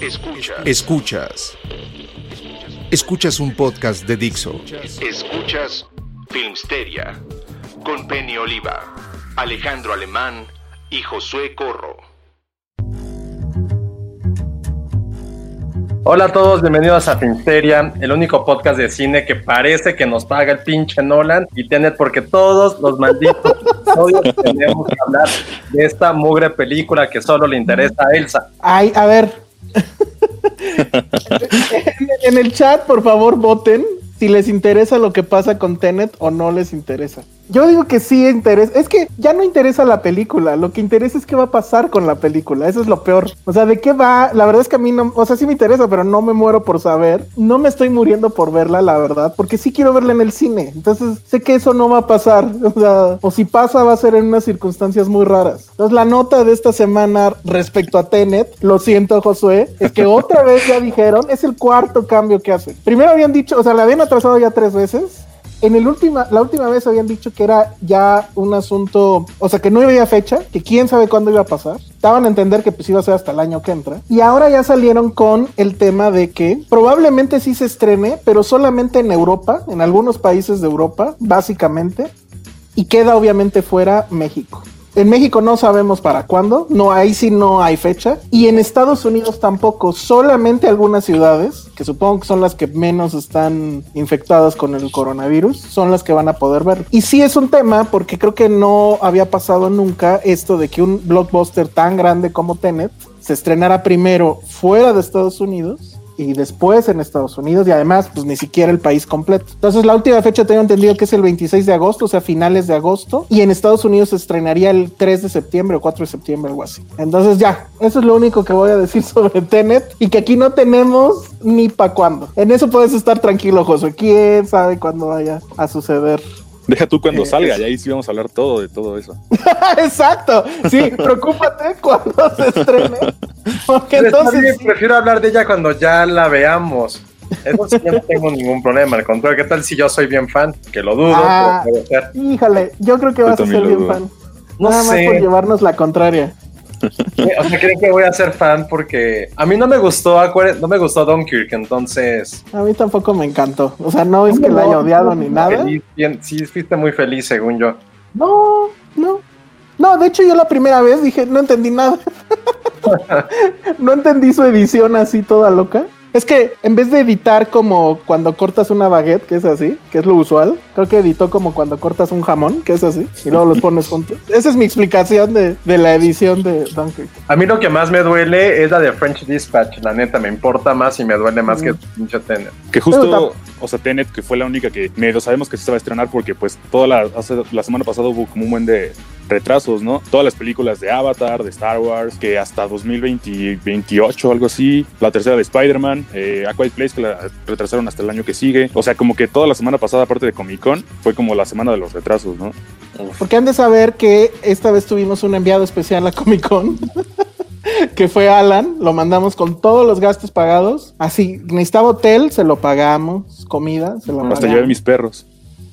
Escuchas. Escuchas. Escuchas un podcast de Dixo. Escuchas Filmsteria con Penny Oliva, Alejandro Alemán y Josué Corro. Hola a todos, bienvenidos a Finsteria, el único podcast de cine que parece que nos paga el pinche Nolan y Tenet porque todos los malditos episodios tenemos que hablar de esta mugre película que solo le interesa a Elsa. Ay, a ver. en el chat, por favor, voten si les interesa lo que pasa con Tenet o no les interesa. Yo digo que sí interesa. Es que ya no interesa la película. Lo que interesa es qué va a pasar con la película. Eso es lo peor. O sea, ¿de qué va? La verdad es que a mí no. O sea, sí me interesa, pero no me muero por saber. No me estoy muriendo por verla, la verdad. Porque sí quiero verla en el cine. Entonces sé que eso no va a pasar. O sea, o si pasa, va a ser en unas circunstancias muy raras. Entonces, la nota de esta semana respecto a Tenet, lo siento, Josué, es que otra vez ya dijeron, es el cuarto cambio que hacen. Primero habían dicho, o sea, la habían atrasado ya tres veces en el última, la última vez habían dicho que era ya un asunto, o sea, que no había fecha, que quién sabe cuándo iba a pasar. Daban a entender que pues iba a ser hasta el año que entra. Y ahora ya salieron con el tema de que probablemente sí se estrene, pero solamente en Europa, en algunos países de Europa, básicamente. Y queda obviamente fuera México. En México no sabemos para cuándo, no ahí sí no hay fecha y en Estados Unidos tampoco, solamente algunas ciudades, que supongo que son las que menos están infectadas con el coronavirus, son las que van a poder ver. Y sí es un tema porque creo que no había pasado nunca esto de que un blockbuster tan grande como Tenet se estrenara primero fuera de Estados Unidos y después en Estados Unidos y además pues ni siquiera el país completo. Entonces la última fecha tengo entendido que es el 26 de agosto, o sea, finales de agosto y en Estados Unidos se estrenaría el 3 de septiembre o 4 de septiembre, algo así. Entonces ya, eso es lo único que voy a decir sobre Tenet y que aquí no tenemos ni para cuándo. En eso puedes estar tranquilo, José. ¿Quién sabe cuándo vaya a suceder? Deja tú cuando salga, y ahí sí vamos a hablar todo de todo eso. Exacto, sí, preocúpate cuando se estrene. Porque entonces. Bien, prefiero hablar de ella cuando ya la veamos. Eso sí, yo no tengo ningún problema. Al contrario, ¿qué tal si yo soy bien fan? Que lo dudo, ah, pero puede ser. Híjole, yo creo que vas a ser bien dudo. fan. No Nada sé. más por llevarnos la contraria. O sea, creen que voy a ser fan porque a mí no me gustó, no me gustó Dunkirk, entonces. A mí tampoco me encantó. O sea, no es que la haya odiado ni nada. Feliz, bien, sí, fuiste muy feliz, según yo. No, no. No, de hecho, yo la primera vez dije, no entendí nada. no entendí su edición así toda loca. Es que en vez de editar como cuando cortas una baguette, que es así, que es lo usual, creo que editó como cuando cortas un jamón, que es así, y luego los pones juntos. Esa es mi explicación de, de la edición de Dunkirk. A mí lo que más me duele es la de French Dispatch, la neta, me importa más y me duele más mm. que pinche Tenet. Que justo, o sea, Tenet, que fue la única que medio sabemos que se va a estrenar porque pues toda la, hace, la semana pasada hubo como un buen de retrasos, ¿no? Todas las películas de Avatar, de Star Wars, que hasta 2028 algo así, la tercera de Spider-Man, eh, A Quiet Place que la retrasaron hasta el año que sigue, o sea, como que toda la semana pasada, aparte de Comic Con, fue como la semana de los retrasos, ¿no? Porque han de saber que esta vez tuvimos un enviado especial a Comic Con. que fue Alan, lo mandamos con todos los gastos pagados. Así, necesitaba hotel, se lo pagamos, comida, se lo Hasta llevé mis perros.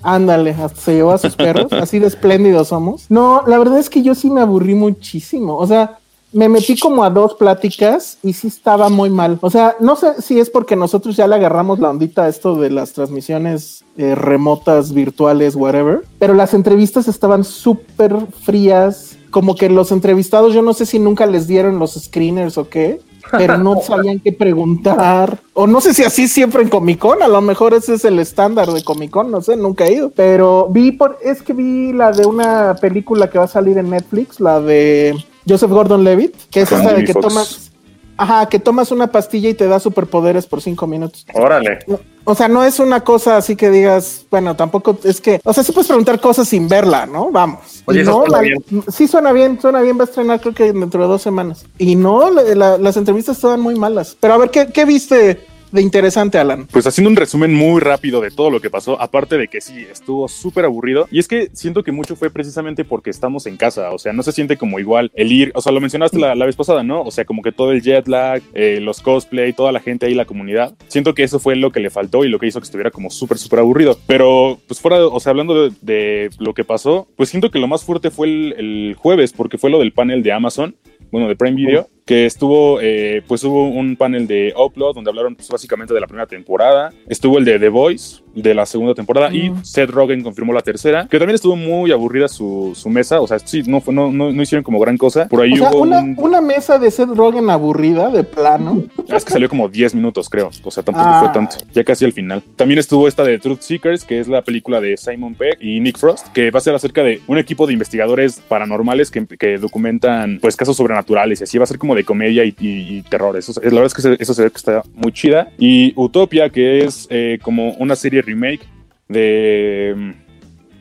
Ándale, hasta se llevó a sus perros, así de espléndidos somos. No, la verdad es que yo sí me aburrí muchísimo. O sea, me metí como a dos pláticas y sí estaba muy mal. O sea, no sé si es porque nosotros ya le agarramos la ondita a esto de las transmisiones eh, remotas, virtuales, whatever, pero las entrevistas estaban súper frías. Como que los entrevistados, yo no sé si nunca les dieron los screeners o qué, pero no sabían qué preguntar. O no sé si así siempre en Comic Con, a lo mejor ese es el estándar de Comic Con, no sé, nunca he ido. Pero vi por, es que vi la de una película que va a salir en Netflix, la de Joseph Gordon Levitt, que es esa de que tomas, ajá, que tomas una pastilla y te da superpoderes por cinco minutos. Órale. O sea, no es una cosa así que digas, bueno, tampoco es que, o sea, sí puedes preguntar cosas sin verla, ¿no? Vamos. Oye, no, suena la- bien. sí suena bien, suena bien, va a estrenar creo que dentro de dos semanas. Y no, la- la- las entrevistas estaban muy malas. Pero a ver, ¿qué, qué viste interesante, Alan? Pues haciendo un resumen muy rápido de todo lo que pasó, aparte de que sí, estuvo súper aburrido. Y es que siento que mucho fue precisamente porque estamos en casa, o sea, no se siente como igual el ir, o sea, lo mencionaste la, la vez pasada, ¿no? O sea, como que todo el jet lag, eh, los cosplay, toda la gente ahí, la comunidad. Siento que eso fue lo que le faltó y lo que hizo que estuviera como súper, súper aburrido. Pero, pues fuera, o sea, hablando de, de lo que pasó, pues siento que lo más fuerte fue el, el jueves, porque fue lo del panel de Amazon, bueno, de Prime Video, que estuvo, eh, pues hubo un panel de Upload donde hablaron pues, básicamente de la primera temporada. Estuvo el de The Voice de la segunda temporada y Seth Rogen confirmó la tercera, que también estuvo muy aburrida su, su mesa. O sea, sí, no, fue, no, no, no hicieron como gran cosa. Por ahí O sea, hubo una, un... una mesa de Seth Rogen aburrida, de plano. Es que salió como 10 minutos, creo. O sea, tampoco Ah. fue tanto. Ya casi al final. También estuvo esta de Truth Seekers, que es la película de Simon Pegg y Nick Frost, que va a ser acerca de un equipo de investigadores paranormales que, que documentan pues casos sobrenaturales y así va a ser como de comedia y, terror. Eso, es- la verdad es que eso se ve que está muy chida. Y Utopia, que es eh, como una serie remake de...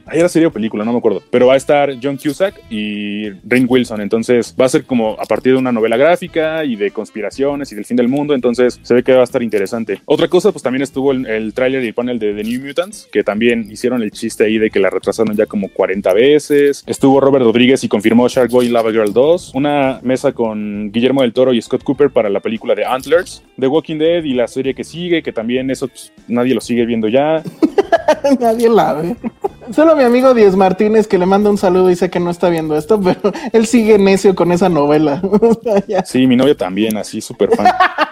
Ahí era serie o película, no me acuerdo. Pero va a estar John Cusack y Rain Wilson. Entonces va a ser como a partir de una novela gráfica y de conspiraciones y del fin del mundo. Entonces se ve que va a estar interesante. Otra cosa, pues también estuvo el, el tráiler y el panel de The New Mutants, que también hicieron el chiste ahí de que la retrasaron ya como 40 veces. Estuvo Robert Rodríguez y confirmó Shark Boy y Lava Girl 2. Una mesa con Guillermo del Toro y Scott Cooper para la película de Antlers. The Walking Dead y la serie que sigue, que también eso pues, nadie lo sigue viendo ya. Nadie la ve. Solo mi amigo Diez Martínez que le manda un saludo y dice que no está viendo esto, pero él sigue necio con esa novela. Sí, mi novia también, así súper fan.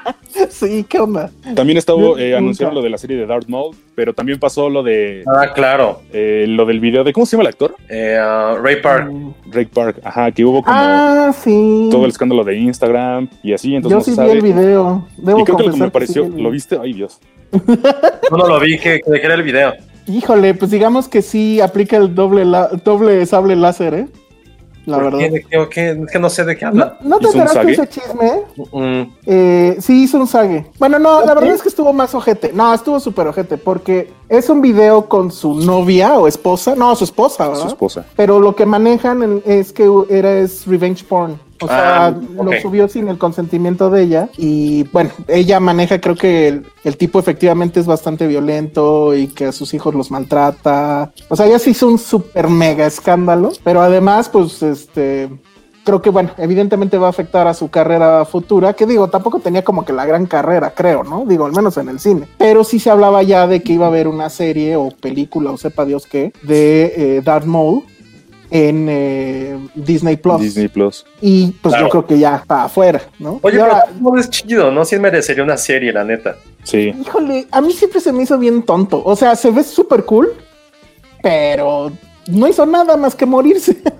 sí, ¿qué onda? También estuvo, eh, anunciaron lo de la serie de Darth Maul, pero también pasó lo de Ah, claro. eh, lo del video de ¿cómo se llama el actor? Eh, ah, Ray Park. Drake Park, ajá, que hubo como Ah, sí. todo el escándalo de Instagram y así, entonces Yo no se sí sabe. vi el video. Debo y creo que lo que me pareció, sí ¿lo viste? Ay, Dios. No lo vi, que, que era el video. Híjole, pues digamos que sí aplica el doble, la- doble sable láser, ¿eh? La ¿Por verdad. qué? ¿De qué, o qué? Es que no sé de qué ¿No, habla. ¿no te ¿Hizo un enteraste ese chisme? Mm. Eh, sí, hizo un sague. Bueno, no, la verdad es que estuvo más ojete. No, estuvo súper ojete porque es un video con su novia o esposa. No, su esposa, ¿verdad? Su esposa. Pero lo que manejan en- es que era es revenge porn. O sea, Ah, lo subió sin el consentimiento de ella. Y bueno, ella maneja, creo que el, el tipo efectivamente es bastante violento y que a sus hijos los maltrata. O sea, ella se hizo un súper mega escándalo. Pero además, pues, este creo que, bueno, evidentemente va a afectar a su carrera futura, que digo, tampoco tenía como que la gran carrera, creo, ¿no? Digo, al menos en el cine. Pero sí se hablaba ya de que iba a haber una serie o película, o sepa Dios qué, de eh, Darth Maul en eh, Disney Plus. Disney Plus. Y pues Claro. yo creo que ya está afuera, ¿no? Oye, pero ahora, no es chido, ¿no? Sí merecería una serie, la neta. Sí. híjole, a mí siempre se me hizo bien tonto. O sea, se ve súper cool, pero no hizo nada más que morirse.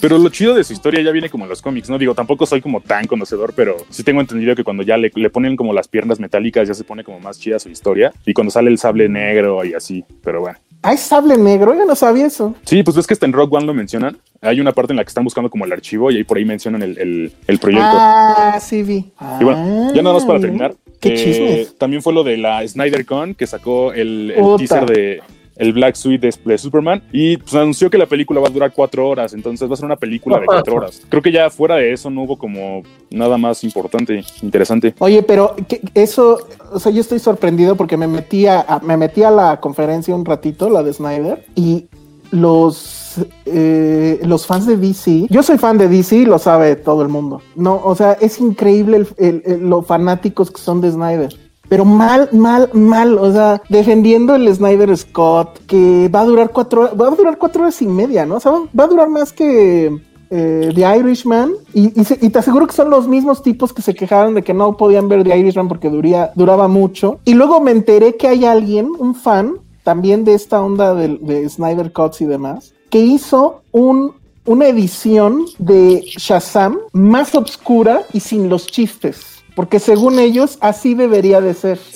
Pero lo chido de su historia ya viene como en los cómics, ¿no? Digo, tampoco soy como tan conocedor, pero sí tengo entendido que cuando ya le, le ponen como las piernas metálicas ya se pone como más chida su historia. Y cuando sale el sable negro y así, pero bueno. Hay sable negro, yo no sabía eso. Sí, pues ves que hasta en Rock One lo mencionan. Hay una parte en la que están buscando como el archivo y ahí por ahí mencionan el, el- el proyecto. Ah, sí vi. Y bueno, ya nada más para terminar. Qué eh. También fue lo de la Snyder Con que sacó el, el teaser de el Black Suite de, Superman y pues anunció que la película va a durar cuatro horas, entonces va a ser una película de cuatro horas. Creo que ya fuera de eso no hubo como nada más importante, interesante. Oye, pero ¿qué- eso, o sea, yo estoy sorprendido porque me metí a, me metí a la conferencia un ratito, la de Snyder, y los eh, los fans de DC, yo soy fan de DC, lo sabe todo el mundo. No, o sea, es increíble el- lo fanáticos que son de Snyder. Pero mal, mal, mal, o sea, defendiendo el Snyder Scott, que va a durar cuatro va a durar cuatro horas y media, ¿no? O sea, va- a durar más que eh, The Irishman y, y te aseguro que son los mismos tipos que se quejaron de que no podían ver The Irishman porque duría, duraba mucho. Y luego me enteré que hay alguien, un fan, también de esta onda de, de Snyder Cuts y demás, que hizo un, una edición de Shazam más obscura y sin los chistes. Porque según ellos, así debería de ser.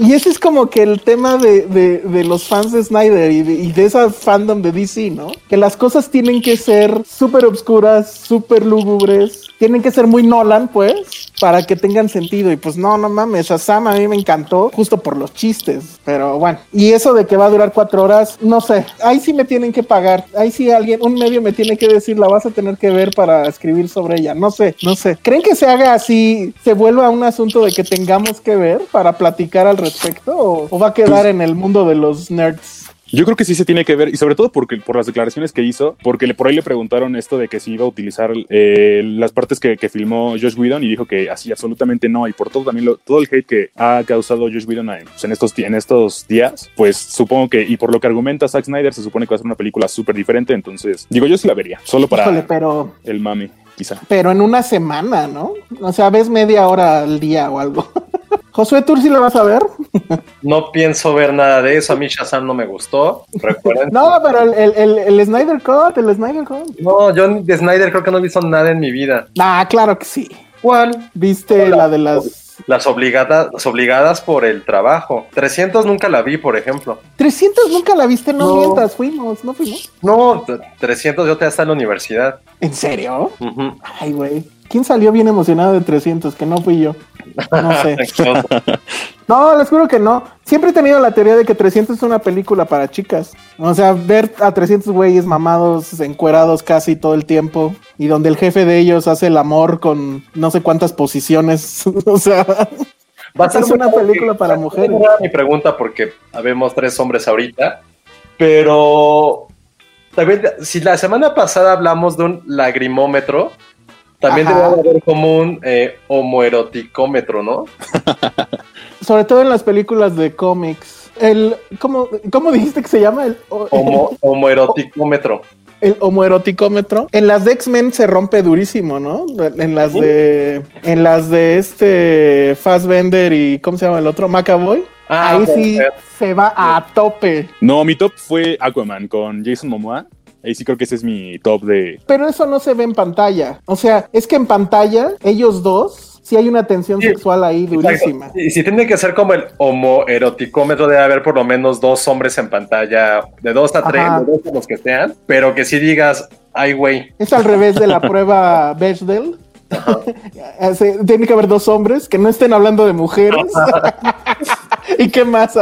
Y ese es como que el tema de, de- de los fans de Snyder y de, y de esa fandom de DC, ¿no? Que las cosas tienen que ser súper obscuras, súper lúgubres, tienen que ser muy Nolan, pues, para que tengan sentido. Y pues no, no mames, Shazam a mí me encantó justo por los chistes. Pero bueno, y eso de que va a durar cuatro horas, no sé, ahí sí me tienen que pagar. Ahí sí alguien, un medio me tiene que decir, la vas a tener que ver para escribir sobre ella. No sé, no sé. ¿Creen que se haga así, se vuelva un asunto de que tengamos que ver para platicar al respecto? ¿O, o va a quedar en el mundo de los nerds? Yo creo que sí se tiene que ver, y sobre todo porque, por las declaraciones que hizo, porque le, por ahí le preguntaron esto de que si iba a utilizar eh, las partes que, que filmó Josh Whedon y dijo que así absolutamente no, y por todo también lo- todo el hate que ha causado Josh Whedon en, pues, en estos, en estos días, pues supongo que, y por lo que argumenta Zack Snyder, se supone que va a ser una película súper diferente, entonces digo, yo sí la vería, solo para Híjole, pero, el mami, quizá. pero en una semana, ¿no? O sea, ves media hora al día o algo. Josué, ¿tú sí la vas a ver? No pienso ver nada de eso. A mí Shazam no me gustó. Recuerden. No, pero el, el, el, el Snyder Cut, el Snyder Cut. No, yo de Snyder creo que no he visto nada en mi vida. Ah, claro que sí. ¿Cuál? ¿Viste Hola. la de las Las obligadas, las obligadas por el trabajo. 300 nunca la vi, por ejemplo. 300 nunca la viste, no, No. mientas, fuimos, no fuimos. No, t- 300 yo estaba en la universidad. ¿En serio? Ay, güey. ¿Quién salió bien emocionado de 300? Que no fui yo. No sé. No, les juro que no. Siempre he tenido la teoría de que 300 es una película para chicas. O sea, ver a 300 güeyes mamados, encuerados casi todo el tiempo, y donde el jefe de ellos hace el amor con no sé cuántas posiciones. o sea, Va a ser una película para mujeres. era mi pregunta porque habemos tres hombres ahorita, pero también si la semana pasada hablamos de un lagrimómetro, también debe haber como un eh, homoeroticómetro, ¿no? sobre todo en las películas de cómics. El, ¿cómo, ¿Cómo dijiste que se llama? El, Homo, homoeroticómetro. el homoeroticómetro. En las de X-Men se rompe durísimo, ¿no? En las de. En las de este Fassbender y. ¿Cómo se llama el otro? Macaboy. Ah, Ahí sí se va a tope. No, mi top fue Aquaman con Jason Momoa. Ahí sí creo que ese es mi top de... Pero eso no se ve en pantalla. O sea, es que en pantalla, ellos dos, sí hay una tensión Sí, sexual ahí durísima. Exacto. Y si tiene que ser como el homoeroticómetro, debe haber por lo menos dos hombres en pantalla, de dos a tres, de dos a los que sean, pero que si digas, ay, güey, Es al revés de la prueba Bechdel. Tiene que haber dos hombres que no estén hablando de mujeres. ¿Y qué más?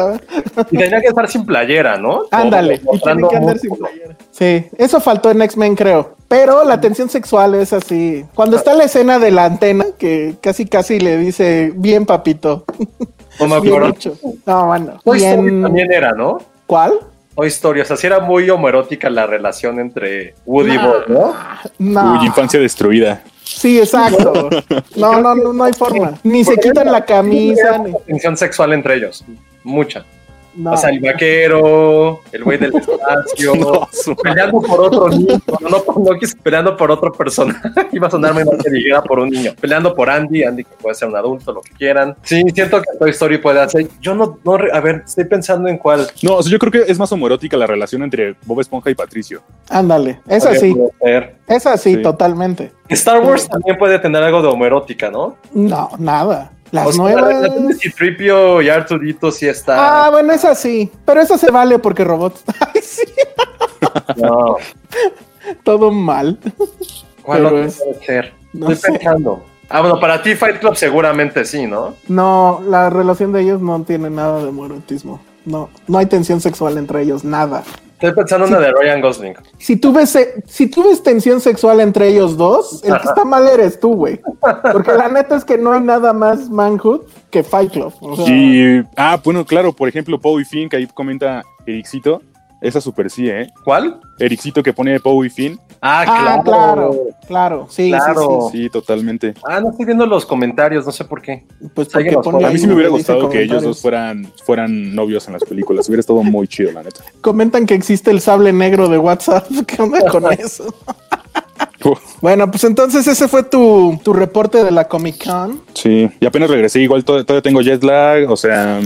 Y tendría que estar sin playera, ¿no? Ándale. Y tienen mostrando que andar sin músculo. playera. Sí, eso faltó en X-Men, creo. Pero la tensión sexual es así. Cuando está la escena de la antena, que casi casi le dice, bien papito. No me Bien acuerdo. hecho. No, bueno. Toy Story Bien... también era, ¿no? ¿Cuál? Toy Story, o sea, sí era muy homoerótica la relación entre Woody y ¿no? No. Uy, infancia destruida. Sí, exacto. No, no, no, no hay forma. Ni se quitan la camisa, ni... Tensión sexual entre ellos, mucha. No. O sea, el vaquero, el güey del espacio, No, peleando por otro niño, no, no, peleando por otro personaje, iba a sonar muy mal que dijera por un niño, peleando por Andy, Andy que puede ser un adulto, lo que quieran. Sí, siento que Toy Story puede hacer, yo no, no, a ver, estoy pensando en cuál. No, o sea, yo creo que es más homoerótica la relación entre Bob Esponja y Patricio. Ándale, es así, es así, Sí. totalmente. Star Wars también puede tener algo de homoerótica, ¿no? No, nada. Las O sea, nuevas. Tripio y Arturito sí Ah, está. bueno, es así. Pero eso se vale porque robots. Ay, sí, No, todo mal. ¿Cuál Pero otro es- puede ser? no Estoy sé. pensando. Ah, bueno, para ti Fight Club seguramente sí, ¿no? No, la relación de ellos no tiene nada de homoerotismo. No, no hay tensión sexual entre ellos, nada. Estoy pensando en la de Ryan Gosling. Si tú ves, eh, si tú ves tensión sexual entre ellos dos, el que está mal eres tú, güey. Porque la neta es que no hay nada más manhood que Fight Club. O sea, Y, ah, bueno, claro, por ejemplo, Poe y Finn, que ahí comenta Ericito. Esa super sí, ¿eh? ¿Cuál? Ericito que pone Poe y Finn. Ah, ah, claro. claro, claro, sí, Claro. sí, Sí, totalmente. Ah, no estoy viendo los comentarios, no sé por qué. Pues porque pone. A mí sí me hubiera gustado que ellos dos fueran, fueran novios en las películas. Hubiera estado muy chido, la neta. Comentan que existe el sable negro de WhatsApp. ¿Qué onda con eso? Bueno, pues entonces ese fue tu, tu reporte de la Comic Con. Sí, y apenas regresé, igual to- todavía tengo jet lag, o sea,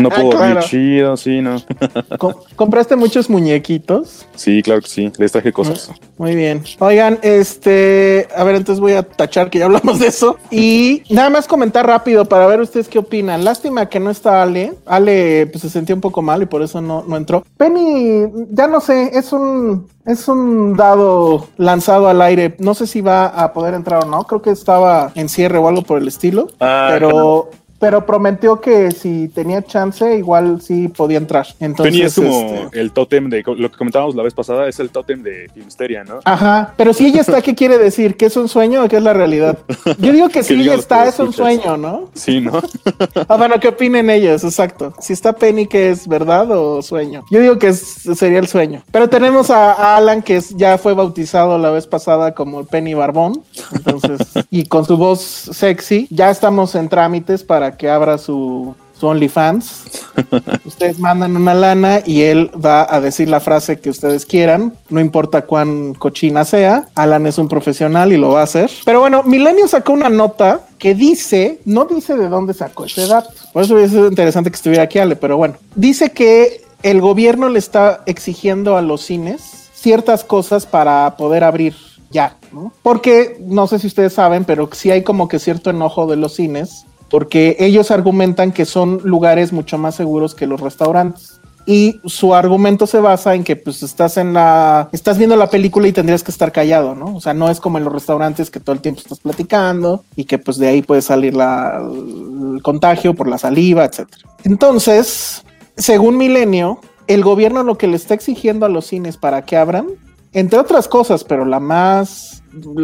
no puedo dormir Claro. chido, sí, no. Com- ¿Compraste muchos muñequitos? Sí, claro que sí, les traje cosas. Muy bien. Oigan, este, a ver, entonces voy a tachar que ya hablamos de eso. Y nada más comentar rápido para ver ustedes qué opinan. Lástima que no está Ale. Ale pues, se sentía un poco mal y por eso no, no entró. Penny, ya no sé, es un, es un dado lanzado al aire. No sé si va a poder entrar o no. Creo que estaba en cierre o algo por el estilo. Ah, pero, pero prometió que si tenía chance, igual sí podía entrar. Entonces, Penny es como este, el tótem de lo que comentábamos la vez pasada, es el tótem de Filmsteria, ¿no? Ajá, pero si ella está, ¿qué quiere decir? ¿Que es un sueño o que es la realidad? Yo digo que si ella está, es un sueño, ¿no? Sí, ¿no? Ah, bueno, ¿qué opinen ellos? Exacto. Si está Penny, ¿qué es verdad o sueño? Yo digo que es- sería el sueño. Pero tenemos a, a Alan, que es- ya fue bautizado la vez pasada como Penny Barbón. Entonces, y con su voz sexy, ya estamos en trámites para que abra su, su OnlyFans. Ustedes mandan una lana y él va a decir la frase que ustedes quieran, no importa cuán cochina sea. Alan es un profesional y lo va a hacer. Pero bueno, Milenio sacó una nota que dice, no dice de dónde sacó ese dato. Por eso hubiese sido interesante que estuviera aquí Ale, pero bueno, dice que el gobierno le está exigiendo a los cines ciertas cosas para poder abrir ya, ¿no? Porque no sé si ustedes saben, pero sí hay como que cierto enojo de los cines porque ellos argumentan que son lugares mucho más seguros que los restaurantes. Y su argumento se basa en que pues estás en la estás viendo la película y tendrías que estar callado, ¿no? O sea, no es como en los restaurantes que todo el tiempo estás platicando y que pues de ahí puede salir la, el contagio por la saliva, etcétera. Entonces, según Milenio, el gobierno lo que le está exigiendo a los cines para que abran, entre otras cosas, pero la más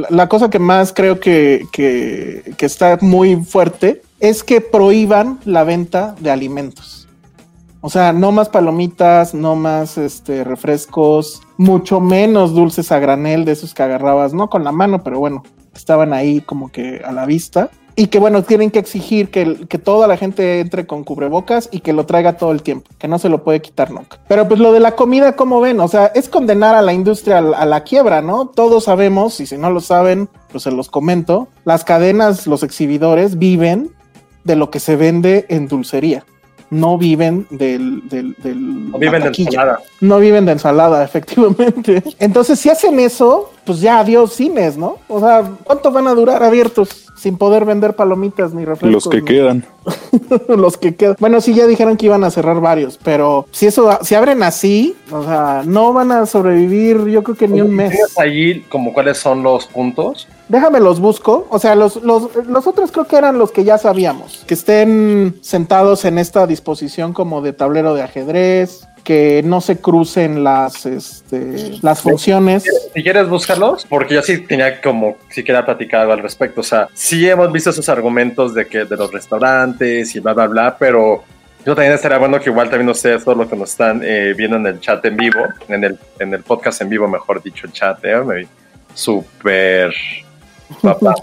la, cosa que más creo que, que, que está muy fuerte es que prohíban la venta de alimentos. O sea, no más palomitas, no más este, refrescos, mucho menos dulces a granel de esos que agarrabas, no con la mano, pero bueno, estaban ahí como que a la vista. Y que bueno, tienen que exigir que, que toda la gente entre con cubrebocas y que lo traiga todo el tiempo, que no se lo puede quitar nunca. Pero pues lo de la comida, ¿cómo ven? O sea, es condenar a la industria a la, a la quiebra, ¿no? Todos sabemos, y si no lo saben, pues se los comento, las cadenas, los exhibidores viven de lo que se vende en dulcería. No viven del, del, del No viven la de ensalada. No viven de ensalada, efectivamente. Entonces, si hacen eso, pues ya adiós cines, ¿no? O sea, ¿cuánto van a durar abiertos sin poder vender palomitas ni refrescos? Los que ni- quedan. los que quedan. Bueno, sí, ya dijeron que iban a cerrar varios, pero si eso, si abren así, o sea, no van a sobrevivir, yo creo que ni un mes. ¿Tienes ahí como cuáles son los puntos? Déjame los busco. O sea, los, los, los otros creo que eran los que ya sabíamos. Que estén sentados en esta disposición como de tablero de ajedrez. Que no se crucen las, este, las funciones. Si quieres buscarlos, porque yo sí tenía como siquiera platicar algo al respecto. O sea, sí hemos visto esos argumentos de que de los restaurantes y bla, bla, bla, pero yo también estaría bueno que igual también ustedes, todos los que nos están eh, viendo en el chat en vivo, en el, en el podcast en vivo, mejor dicho, el chat, eh, me vi súper papá.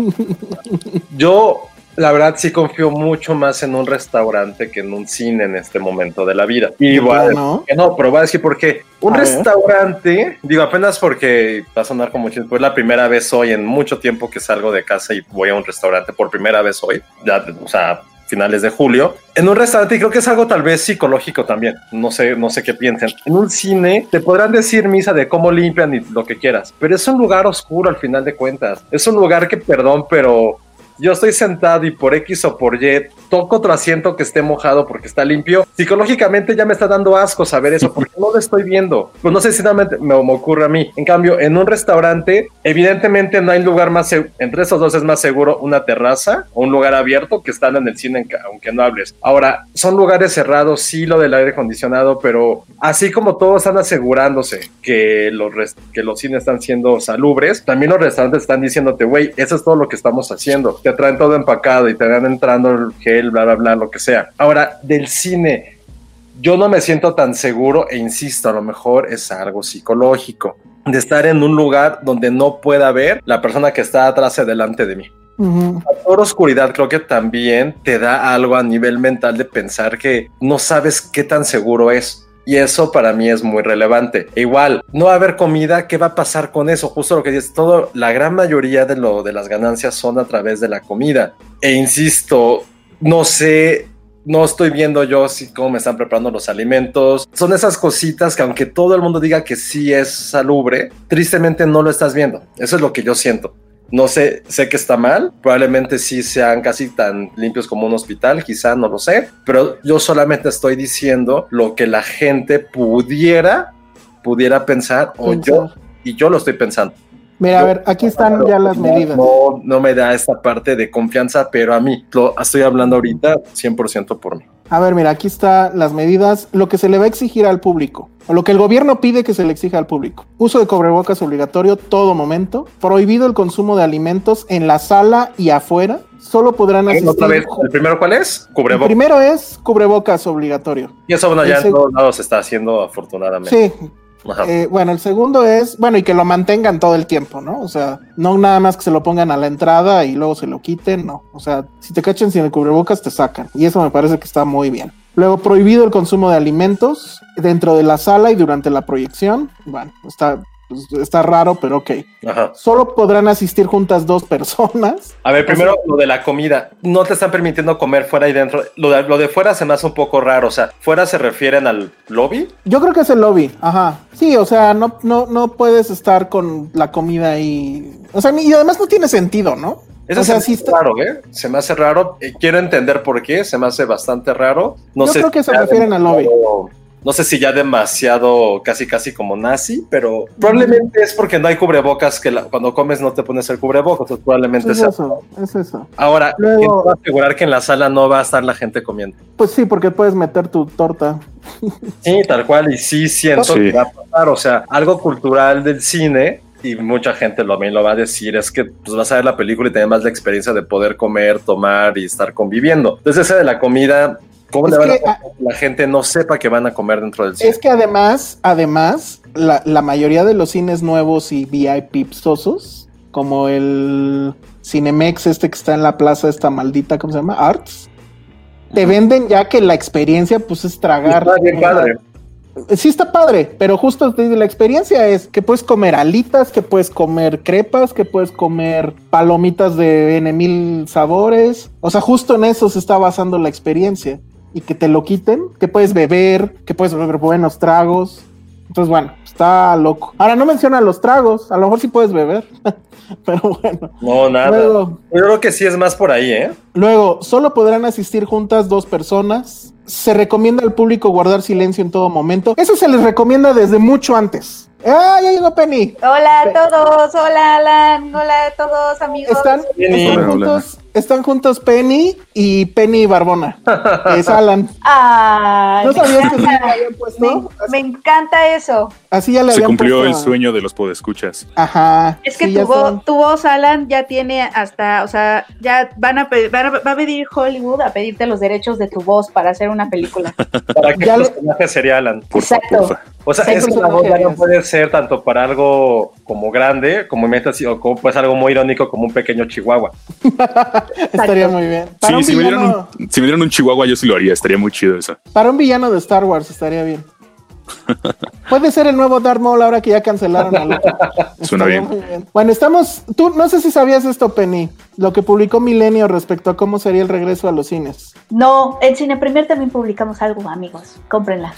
Yo, la verdad, sí confío mucho más en un restaurante que en un cine en este momento de la vida. Y voy a ¿no? que no, pero voy a decir por qué. Un A ver. restaurante, digo apenas porque va a sonar como mucho, pues la primera vez hoy en mucho tiempo que salgo de casa y voy a un restaurante por primera vez hoy, ya, o sea, finales de julio. En un restaurante, y creo que es algo tal vez psicológico también, no sé, no sé qué piensen. En un cine te podrán decir misa de cómo limpian y lo que quieras, pero es un lugar oscuro al final de cuentas. Es un lugar que, perdón, pero yo estoy sentado y por X o por Y toco otro asiento que esté mojado porque está limpio, psicológicamente ya me está dando asco saber eso porque no lo estoy viendo. Pues no sé si me, me ocurre a mí. En cambio, en un restaurante, evidentemente no hay lugar más, entre esos dos es más seguro una terraza o un lugar abierto que estar en el cine, aunque no hables. Ahora, son lugares cerrados, sí, lo del aire acondicionado, pero así como todos están asegurándose que los, que los cines están siendo salubres, también los restaurantes están diciéndote, güey, eso es todo lo que estamos haciendo. Te traen todo empacado y te van entrando el gel, bla, bla, bla, lo que sea. Ahora, del cine, yo no me siento tan seguro e insisto, a lo mejor es algo psicológico de estar en un lugar donde no pueda ver la persona que está atrás y delante de mí. Ujú. Por oscuridad creo que también te da algo a nivel mental de pensar que no sabes qué tan seguro es. Y eso para mí es muy relevante. E igual, no va a haber comida, ¿qué va a pasar con eso? Justo lo que dices, todo, la gran mayoría de, lo, de las ganancias son a través de la comida. E insisto, no sé no estoy viendo yo si cómo me están preparando los alimentos. Son esas cositas que aunque todo el mundo diga que sí es salubre, tristemente no lo estás viendo. Eso es lo que yo siento. No sé, sé que está mal, probablemente sí sean casi tan limpios como un hospital, quizá no lo sé, pero yo solamente estoy diciendo lo que la gente pudiera, pudiera pensar, o yo, y yo lo estoy pensando. Mira, a ver, aquí están ya las medidas. No, no me da esta parte de confianza, pero a mí, lo estoy hablando ahorita 100% por mí. A ver, mira, aquí están las medidas, lo que se le va a exigir al público, o lo que el gobierno pide que se le exija al público. Uso de cobrebocas obligatorio todo momento, prohibido el consumo de alimentos en la sala y afuera, solo podrán asistir. ¿Otra vez? ¿El primero cuál es? Cubrebocas. El primero es cubrebocas obligatorio. Y eso, bueno, ya en todos lados se está haciendo afortunadamente. Sí, eh, bueno, el segundo es, bueno, y que lo mantengan todo el tiempo, ¿no? O sea, no nada más que se lo pongan a la entrada y luego se lo quiten, no. O sea, si te cachen sin el cubrebocas, te sacan. Y eso me parece que está muy bien. Luego, prohibido el consumo de alimentos dentro de la sala y durante la proyección. Bueno, está pues, está raro, pero ok. Solo podrán asistir juntas dos personas. A ver, primero lo de la comida. No te están permitiendo comer fuera y dentro. Lo de, lo de fuera se me hace un poco raro. O sea, ¿fuera se refieren al lobby? Yo creo que es el lobby. Ajá. Sí, o sea, no, no, no puedes estar con la comida ahí. O sea, y además no tiene sentido, ¿no? Eso se me hace raro, ¿eh? Se me hace raro. Eh, quiero entender por qué. Se me hace bastante raro. No Yo sé creo que se refieren al lobby no sé si ya demasiado casi casi como nazi, pero probablemente es porque no hay cubrebocas que cuando comes no te pones el cubrebocas, probablemente es eso, es eso. Ahora, Luego, ¿quién asegurar que en la sala no va a estar la gente comiendo? Pues sí, porque puedes meter tu torta. Sí, tal cual, y sí siento que va a pasar, o sea, algo cultural del cine y mucha gente lo, lo va a decir, es que pues, vas a ver la película y tener más la experiencia de poder comer, tomar y estar conviviendo. Entonces, esa de la comida, ¿Cómo le van a que la gente no sepa que van a comer dentro del cine? Es que además, además, la, la mayoría de los cines nuevos y VIP sosos, como el Cinemex, este que está en la plaza, esta maldita, ¿cómo se llama? Arts, te venden ya que la experiencia, pues es tragar. Está bien padre. Sí está padre, pero justo la experiencia es que puedes comer alitas, que puedes comer crepas, que puedes comer palomitas de N mil sabores. O sea, justo en eso se está basando la experiencia y que te lo quiten, que puedes beber, que puedes beber buenos tragos. Entonces, bueno, está loco. Ahora no menciona los tragos, a lo mejor sí puedes beber, pero bueno. No, nada. Yo creo que sí es más por ahí, ¿eh? Luego, solo podrán asistir juntas dos personas. Se recomienda al público guardar silencio en todo momento. Eso se les recomienda desde mucho antes. ¡Ah, ya llegó Penny! Hola a todos, hola Alan, hola a todos amigos. Están, están juntos, están juntos Penny y Penny Barbona. es Alan. Ah, ¿No sabías que se habían puesto? Me, encanta eso. Así ya le Se cumplió el sueño de los podescuchas. Ajá. Es que tu, voz, tu, voz, Alan, ya tiene hasta, o sea, ya van a, pedir, va a pedir Hollywood a pedirte los derechos de tu voz para hacer una película. ¿Para qué personaje sería Alan? Exacto. O sea, es que la voz ya no puede ser tanto para algo como grande, como metas, o como pues algo muy irónico como un pequeño chihuahua. estaría muy bien. sí, si, me dieran un, si me dieran un chihuahua yo sí lo haría, estaría muy chido eso. Para un villano de Star Wars estaría bien. Puede ser el nuevo Darth Maul ahora que ya cancelaron al Suena bien. Bueno, estamos. Tú no sé si sabías esto, Penny. Lo que publicó Milenio respecto a cómo sería el regreso a los cines. No, en Cine Premier también publicamos algo, amigos. Cómprenla.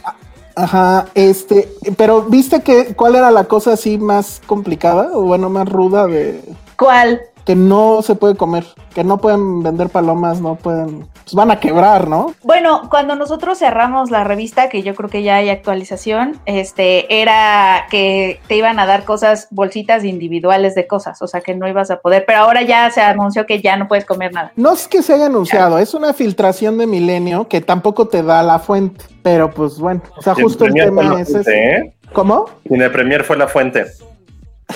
Ajá, este, pero ¿viste que cuál era la cosa así más complicada o bueno, más ruda de ¿Cuál? Que no se puede comer, que no pueden vender palomas, no pueden, pues van a quebrar, ¿no? Bueno, cuando nosotros cerramos la revista, que yo creo que ya hay actualización, este, era que te iban a dar cosas, bolsitas individuales de cosas, o sea que no ibas a poder, pero ahora ya se anunció que ya no puedes comer nada. No es que se haya anunciado, es una filtración de Milenio que tampoco te da la fuente, pero pues bueno, o sea, justo el tema es ese. ¿eh? ¿Cómo? el Premier fue la fuente.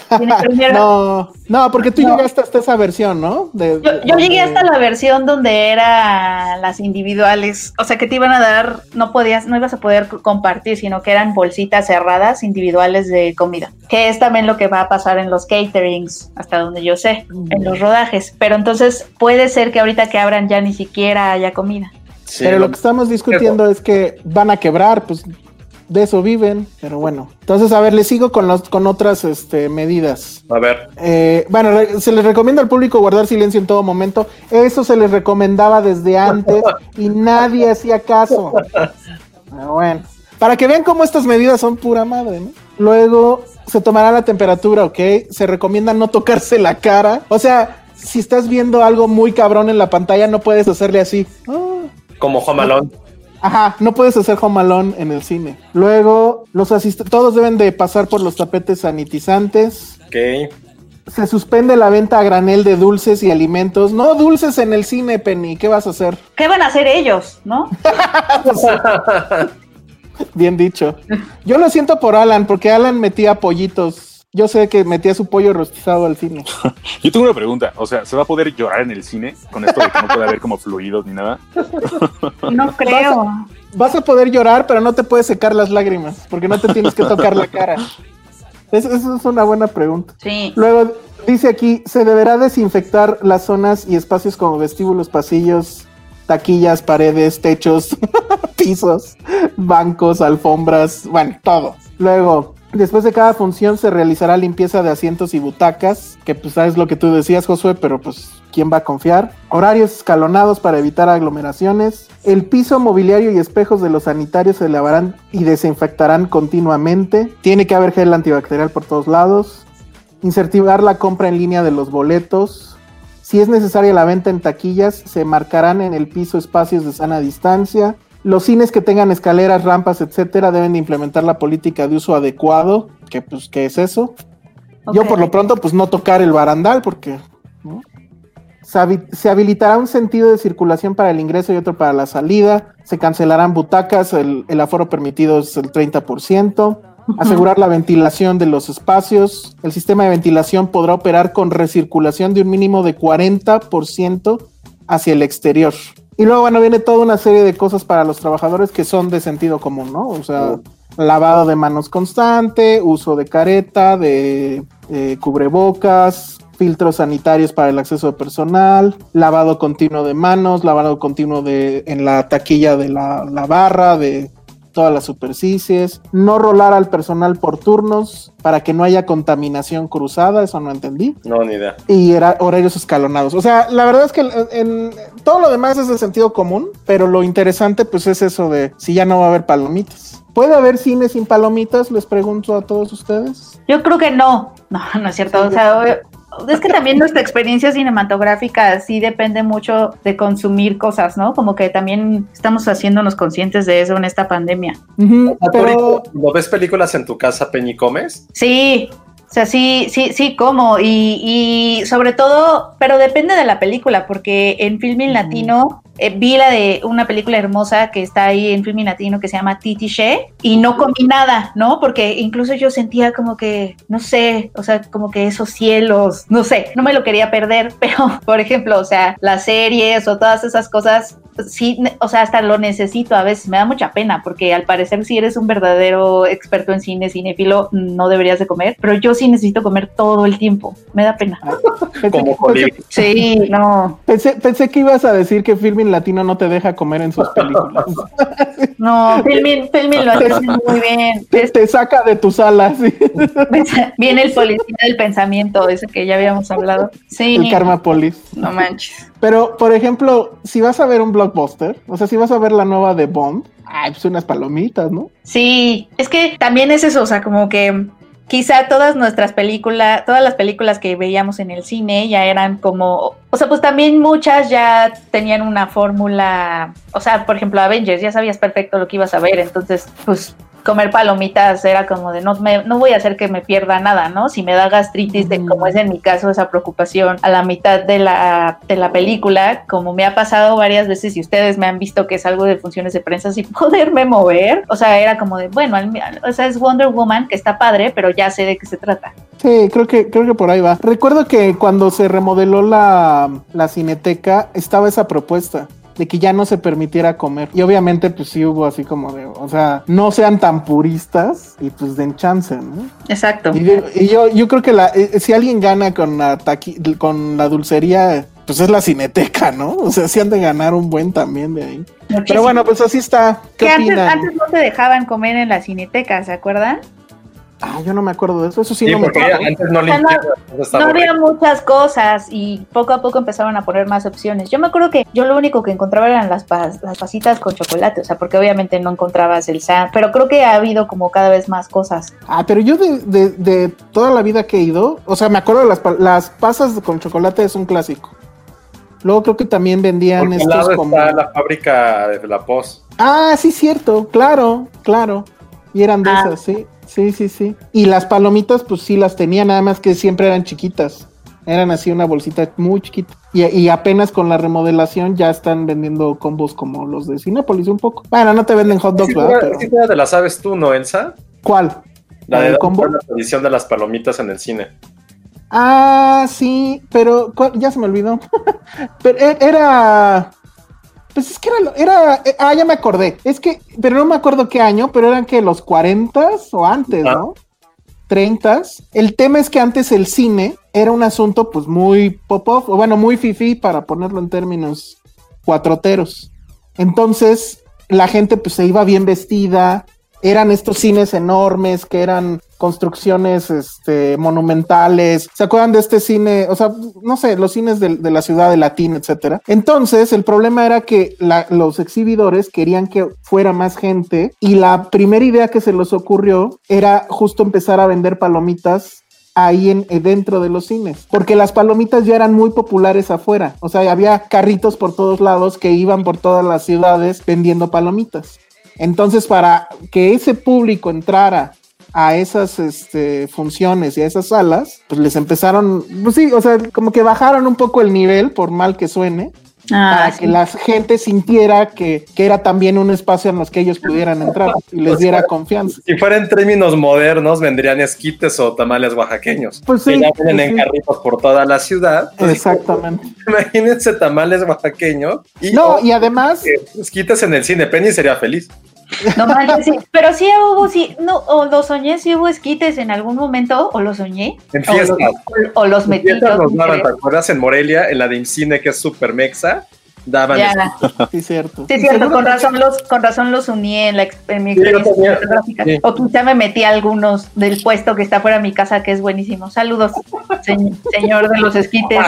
no, no, porque tú llegaste hasta esa versión, ¿no? yo, llegué hasta la versión donde eran las individuales, o sea que te iban a dar, no podías, no ibas a poder compartir, sino que eran bolsitas cerradas individuales de comida, que es también lo que va a pasar en los caterings, hasta donde yo sé, en los rodajes. Pero entonces puede ser que ahorita que abran ya ni siquiera haya comida. Pero lo que estamos discutiendo es que van a quebrar, pues de eso viven, pero bueno. Entonces, a ver, les sigo con, los, con otras este, medidas. A ver. Eh, bueno, se les recomienda al público guardar silencio en todo momento. Eso se les recomendaba desde antes y nadie hacía caso. Pero bueno, para que vean cómo estas medidas son pura madre, ¿no? Luego se tomará la temperatura, ¿ok? Se recomienda no tocarse la cara. O sea, si estás viendo algo muy cabrón en la pantalla, no puedes hacerle así. Ah. Como Home Alone. Ajá, no puedes hacer home alone en el cine. Luego, los asist- todos deben de pasar por los tapetes sanitizantes. Ok. Se suspende la venta a granel de dulces y alimentos. No dulces en el cine, Penny. ¿Qué vas a hacer? ¿Qué van a hacer ellos, no? Bien dicho. Yo lo siento por Alan, porque Alan metía pollitos. Yo sé que metía su pollo rostizado al cine. Yo tengo una pregunta, o sea, ¿se va a poder llorar en el cine con esto de que no puede haber como fluidos ni nada? No creo. Vas a poder llorar, pero no te puedes secar las lágrimas, porque no te tienes que tocar la cara. Es- Esa es una buena pregunta. Sí. Luego dice aquí, se deberá desinfectar las zonas y espacios como vestíbulos, pasillos, taquillas, paredes, techos, pisos, bancos, alfombras, bueno, todo. Luego, después de cada función se realizará limpieza de asientos y butacas, que pues sabes lo que tú decías, Josué, pero pues ¿quién va a confiar? Horarios escalonados para evitar aglomeraciones. El piso, mobiliario y espejos de los sanitarios se lavarán y desinfectarán continuamente. Tiene que haber gel antibacterial por todos lados incentivar la compra en línea de los boletos. Si es necesaria la venta en taquillas, se marcarán en el piso espacios de sana distancia. Los cines que tengan escaleras, rampas, etcétera, deben de implementar la política de uso adecuado. Que pues, ¿qué es eso? Yo por lo pronto, pues no tocar el barandal, porque ¿no? se, habi- se habilitará un sentido de circulación para el ingreso y otro para la salida. Se cancelarán butacas, el, el aforo permitido es el 30%. Asegurar la ventilación de los espacios. El sistema de ventilación podrá operar con recirculación de un mínimo de 40% hacia el exterior. Y luego, bueno, viene toda una serie de cosas para los trabajadores que son de sentido común, ¿no? O sea, lavado de manos constante, uso de careta, de eh, cubrebocas, filtros sanitarios para el acceso de personal, lavado continuo de manos, lavado continuo de en la taquilla de la, la barra, de todas las superficies, no rolar al personal por turnos para que no haya contaminación cruzada, eso no entendí No, ni idea. y era horarios escalonados. O sea, la verdad es que en, en- todo lo demás es de sentido común, pero lo interesante pues es eso de si ya no va a haber palomitas. ¿Puede haber cine sin palomitas? Les pregunto a todos ustedes. Yo creo que no. No, no es cierto. O sea, es que también nuestra experiencia cinematográfica sí depende mucho de consumir cosas, ¿no? Como que también estamos haciéndonos conscientes de eso en esta pandemia. Ujú, ¿Tú pero ¿No ves películas en tu casa, Peñi Comes? Sí, o sea, sí, sí, sí, como. Y, y sobre todo, pero depende de la película, porque en Filmin Latino eh, vi la de una película hermosa que está ahí en Filmin Latino que se llama Titi She y no comí nada, ¿no? Porque incluso yo sentía como que, no sé, o sea, como que esos cielos, no sé, no me lo quería perder, pero por ejemplo, o sea, las series o todas esas cosas, sí, o sea, hasta lo necesito a veces, me da mucha pena, porque al parecer si eres un verdadero experto en cine, cinéfilo, no deberías de comer, pero yo sí necesito comer todo el tiempo, me da pena. pensé, Como que. Sí, no, pensé- pensé que ibas a decir que Filmin Latino no te deja comer en sus películas. no, Filmin, Filmin lo hace muy bien. te, te saca de tu sala, sí. Viene el policía del pensamiento, ese que ya habíamos hablado. Sí, el Karma Police. no manches. Pero, por ejemplo, si vas a ver un blockbuster, o sea, si vas a ver la nueva de Bond, ay, pues unas palomitas, ¿no? Sí, es que también es eso, o sea, como que quizá todas nuestras películas, todas las películas que veíamos en el cine ya eran como, o sea, pues también muchas ya tenían una fórmula, o sea, por ejemplo, Avengers, ya sabías perfecto lo que ibas a ver, entonces, pues comer palomitas era como de no, me, no voy a hacer que me pierda nada, ¿no? Si me da gastritis, de, como es en mi caso esa preocupación a la mitad de la, de la película, como me ha pasado varias veces y ustedes me han visto que es algo de funciones de prensa sin poderme mover, o sea, era como de, bueno, o sea, es Wonder Woman, que está padre, pero ya sé de qué se trata. Sí, creo que, creo que por ahí va. Recuerdo que cuando se remodeló la, la cineteca, estaba esa propuesta de que ya no se permitiera comer. Y obviamente, pues sí hubo así como de, o sea, no sean tan puristas y pues den chance, ¿no? Exacto. Y, digo- y yo, yo creo que la, eh, si alguien gana con la, taqui- con la dulcería pues es la cineteca, ¿no? O sea, sí han de ganar un buen también de ahí. Pero bueno, pues así está. ¿Qué que antes, antes no te dejaban comer en la cineteca, ¿se acuerdan? Ah, yo no me acuerdo de eso. Eso sí, Sí, no me acuerdo. antes no O sea, no- No había muchas cosas y poco a poco empezaron a poner más opciones. Yo me acuerdo que yo lo único que encontraba eran las, pas- las pasitas con chocolate, o sea, porque obviamente no encontrabas el san, pero creo que ha habido como cada vez más cosas. Ah, pero yo de, de, de toda la vida que he ido, o sea, me acuerdo de las, las pasas con chocolate es un clásico. Luego creo que también vendían al estos lado como... está la fábrica de la Pos. Ah, sí, cierto, claro, claro. Y eran de Ah. esas, sí, sí, sí, sí. Y las palomitas, pues sí las tenía, nada más que siempre eran chiquitas. Eran así una bolsita muy chiquita. Y, y apenas con la remodelación ya están vendiendo combos como los de Cinépolis un poco. Bueno, no te venden hot dogs, Sí, ¿verdad? Pero- sí, te la sabes tú, ¿no, Elsa? ¿Cuál? La ¿La de combo? la tradición de las palomitas en el cine. Ah, sí, pero ya se me olvidó. pero e- era. Pues es que era. era eh, ah, ya me acordé. Es que, pero no me acuerdo qué año, pero eran que los 40 o antes. ¿no? 30 El tema es que antes el cine era un asunto, pues muy pop-off, o bueno, muy fifi para ponerlo en términos cuatroteros. Entonces, la gente pues se iba bien vestida, eran estos cines enormes que eran construcciones este, monumentales. ¿Se acuerdan de este cine? O sea, no sé, los cines de, la ciudad de Latín, etcétera. Entonces, el problema era que los exhibidores querían que fuera más gente y la primera idea que se les ocurrió era justo empezar a vender palomitas ahí en, eh, dentro de los cines, porque las palomitas ya eran muy populares afuera, o sea, había carritos por todos lados que iban por todas las ciudades vendiendo palomitas. Entonces, para que ese público entrara a esas este, funciones y a esas salas, pues les empezaron, pues sí, o sea, como que bajaron un poco el nivel, por mal que suene, para que la gente sintiera que, que era también un espacio en los que ellos pudieran entrar y les diera confianza. Si fuera en términos modernos, vendrían esquites o tamales oaxaqueños. Pues que sí, ya vienen pues en sí. carritos por toda la ciudad. Entonces, Exactamente. Imagínense tamales oaxaqueños y No, y además, esquites en el cine. Penny sería feliz. No manches, sí. Pero sí hubo, sí, no, o lo soñé, sí hubo esquites en algún momento, o lo soñé. En o fiestas. los- O, los En metí. fiestas los daban. ¿te acuerdas? En Morelia, en la de Incine, que es super mexa, daban Ya. sí, cierto. Sí, cierto, con que- razón los, con razón los uní en, la, en mi Sí, experiencia también. fotográfica. Sí. O quizá me metí a algunos del puesto que está fuera de mi casa, que es buenísimo. Saludos, se- señor de los esquites.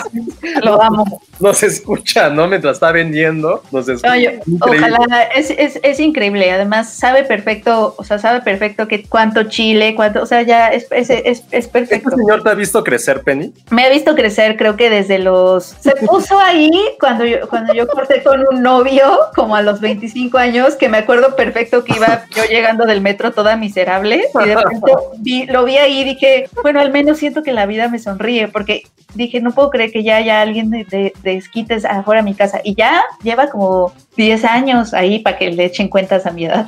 Lo amo. Nos escucha, ¿no? Mientras está vendiendo, nos escucha. No, yo- Increíble. ojalá, es, es, es increíble. Además, sabe perfecto, o sea, sabe perfecto que cuánto chile, cuánto, o sea, ya es, es, es, es ¿Este perfecto. señor te ha visto crecer, Penny? Me ha visto crecer, creo que desde los. Se puso ahí cuando yo, cuando yo corté con un novio, como a los 25 años, que me acuerdo perfecto que iba yo llegando del metro toda miserable. Y de pronto vi- lo vi ahí y dije, bueno, al menos siento que la vida me sonríe, porque dije, no puedo creer que ya haya alguien de, de, de esquites afuera de mi casa. Y ya lleva como 10 años ahí para que le echen cuentas a mi edad.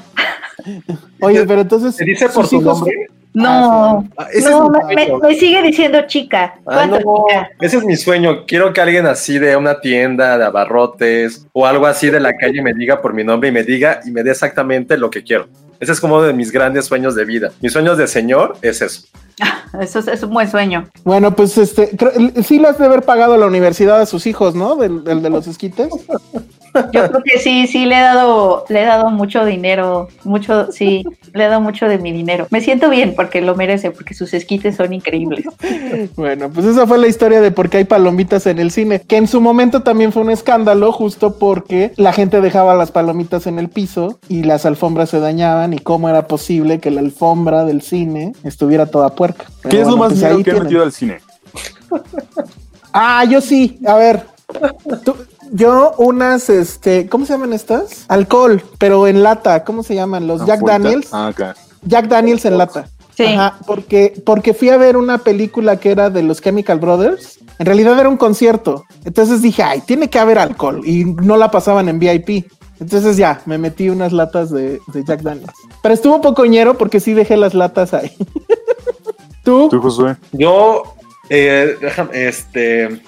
Oye, pero entonces. ¿Te dice por hijos- nombre? No, Ah, ese no, es mi me, sigue diciendo chica. Ah, ¿Cuánto no, ese es mi sueño. Quiero que alguien así de una tienda de abarrotes o algo así de la calle me diga por mi nombre y me diga y me dé exactamente lo que quiero. Ese es como de mis grandes sueños de vida. Mis sueños de señor es eso. Eso es, es un buen sueño. Bueno, pues este, creo- sí le has de haber pagado la universidad a sus hijos, ¿no? Del, del de los esquites. Yo creo que sí, sí le he dado, le he dado mucho dinero, mucho, sí, le he dado mucho de mi dinero. Me siento bien porque lo merece, porque sus esquites son increíbles. Bueno, pues esa fue la historia de por qué hay palomitas en el cine, que en su momento también fue un escándalo, justo porque la gente dejaba las palomitas en el piso y las alfombras se dañaban y cómo era posible que la alfombra del cine estuviera toda puerca. Pero ¿Qué es lo más pues que han metido al cine? Ah, yo sí, a ver. tú- yo unas, este, ¿cómo se llaman estas? Alcohol, pero en lata, ¿cómo se llaman? Los Jack Afuerita. Daniels. Ah. Jack Daniels en lata. Sí. Ajá, porque, porque fui a ver una película que era de los Chemical Brothers. En realidad era un concierto. Entonces dije, ay, tiene que haber alcohol. Y no la pasaban en VIP. Entonces ya, me metí unas latas de, de Jack Daniels. Pero estuvo un poco ñero porque sí dejé las latas ahí. ¿Tú? ¿Tú, Josué? Yo, eh, este,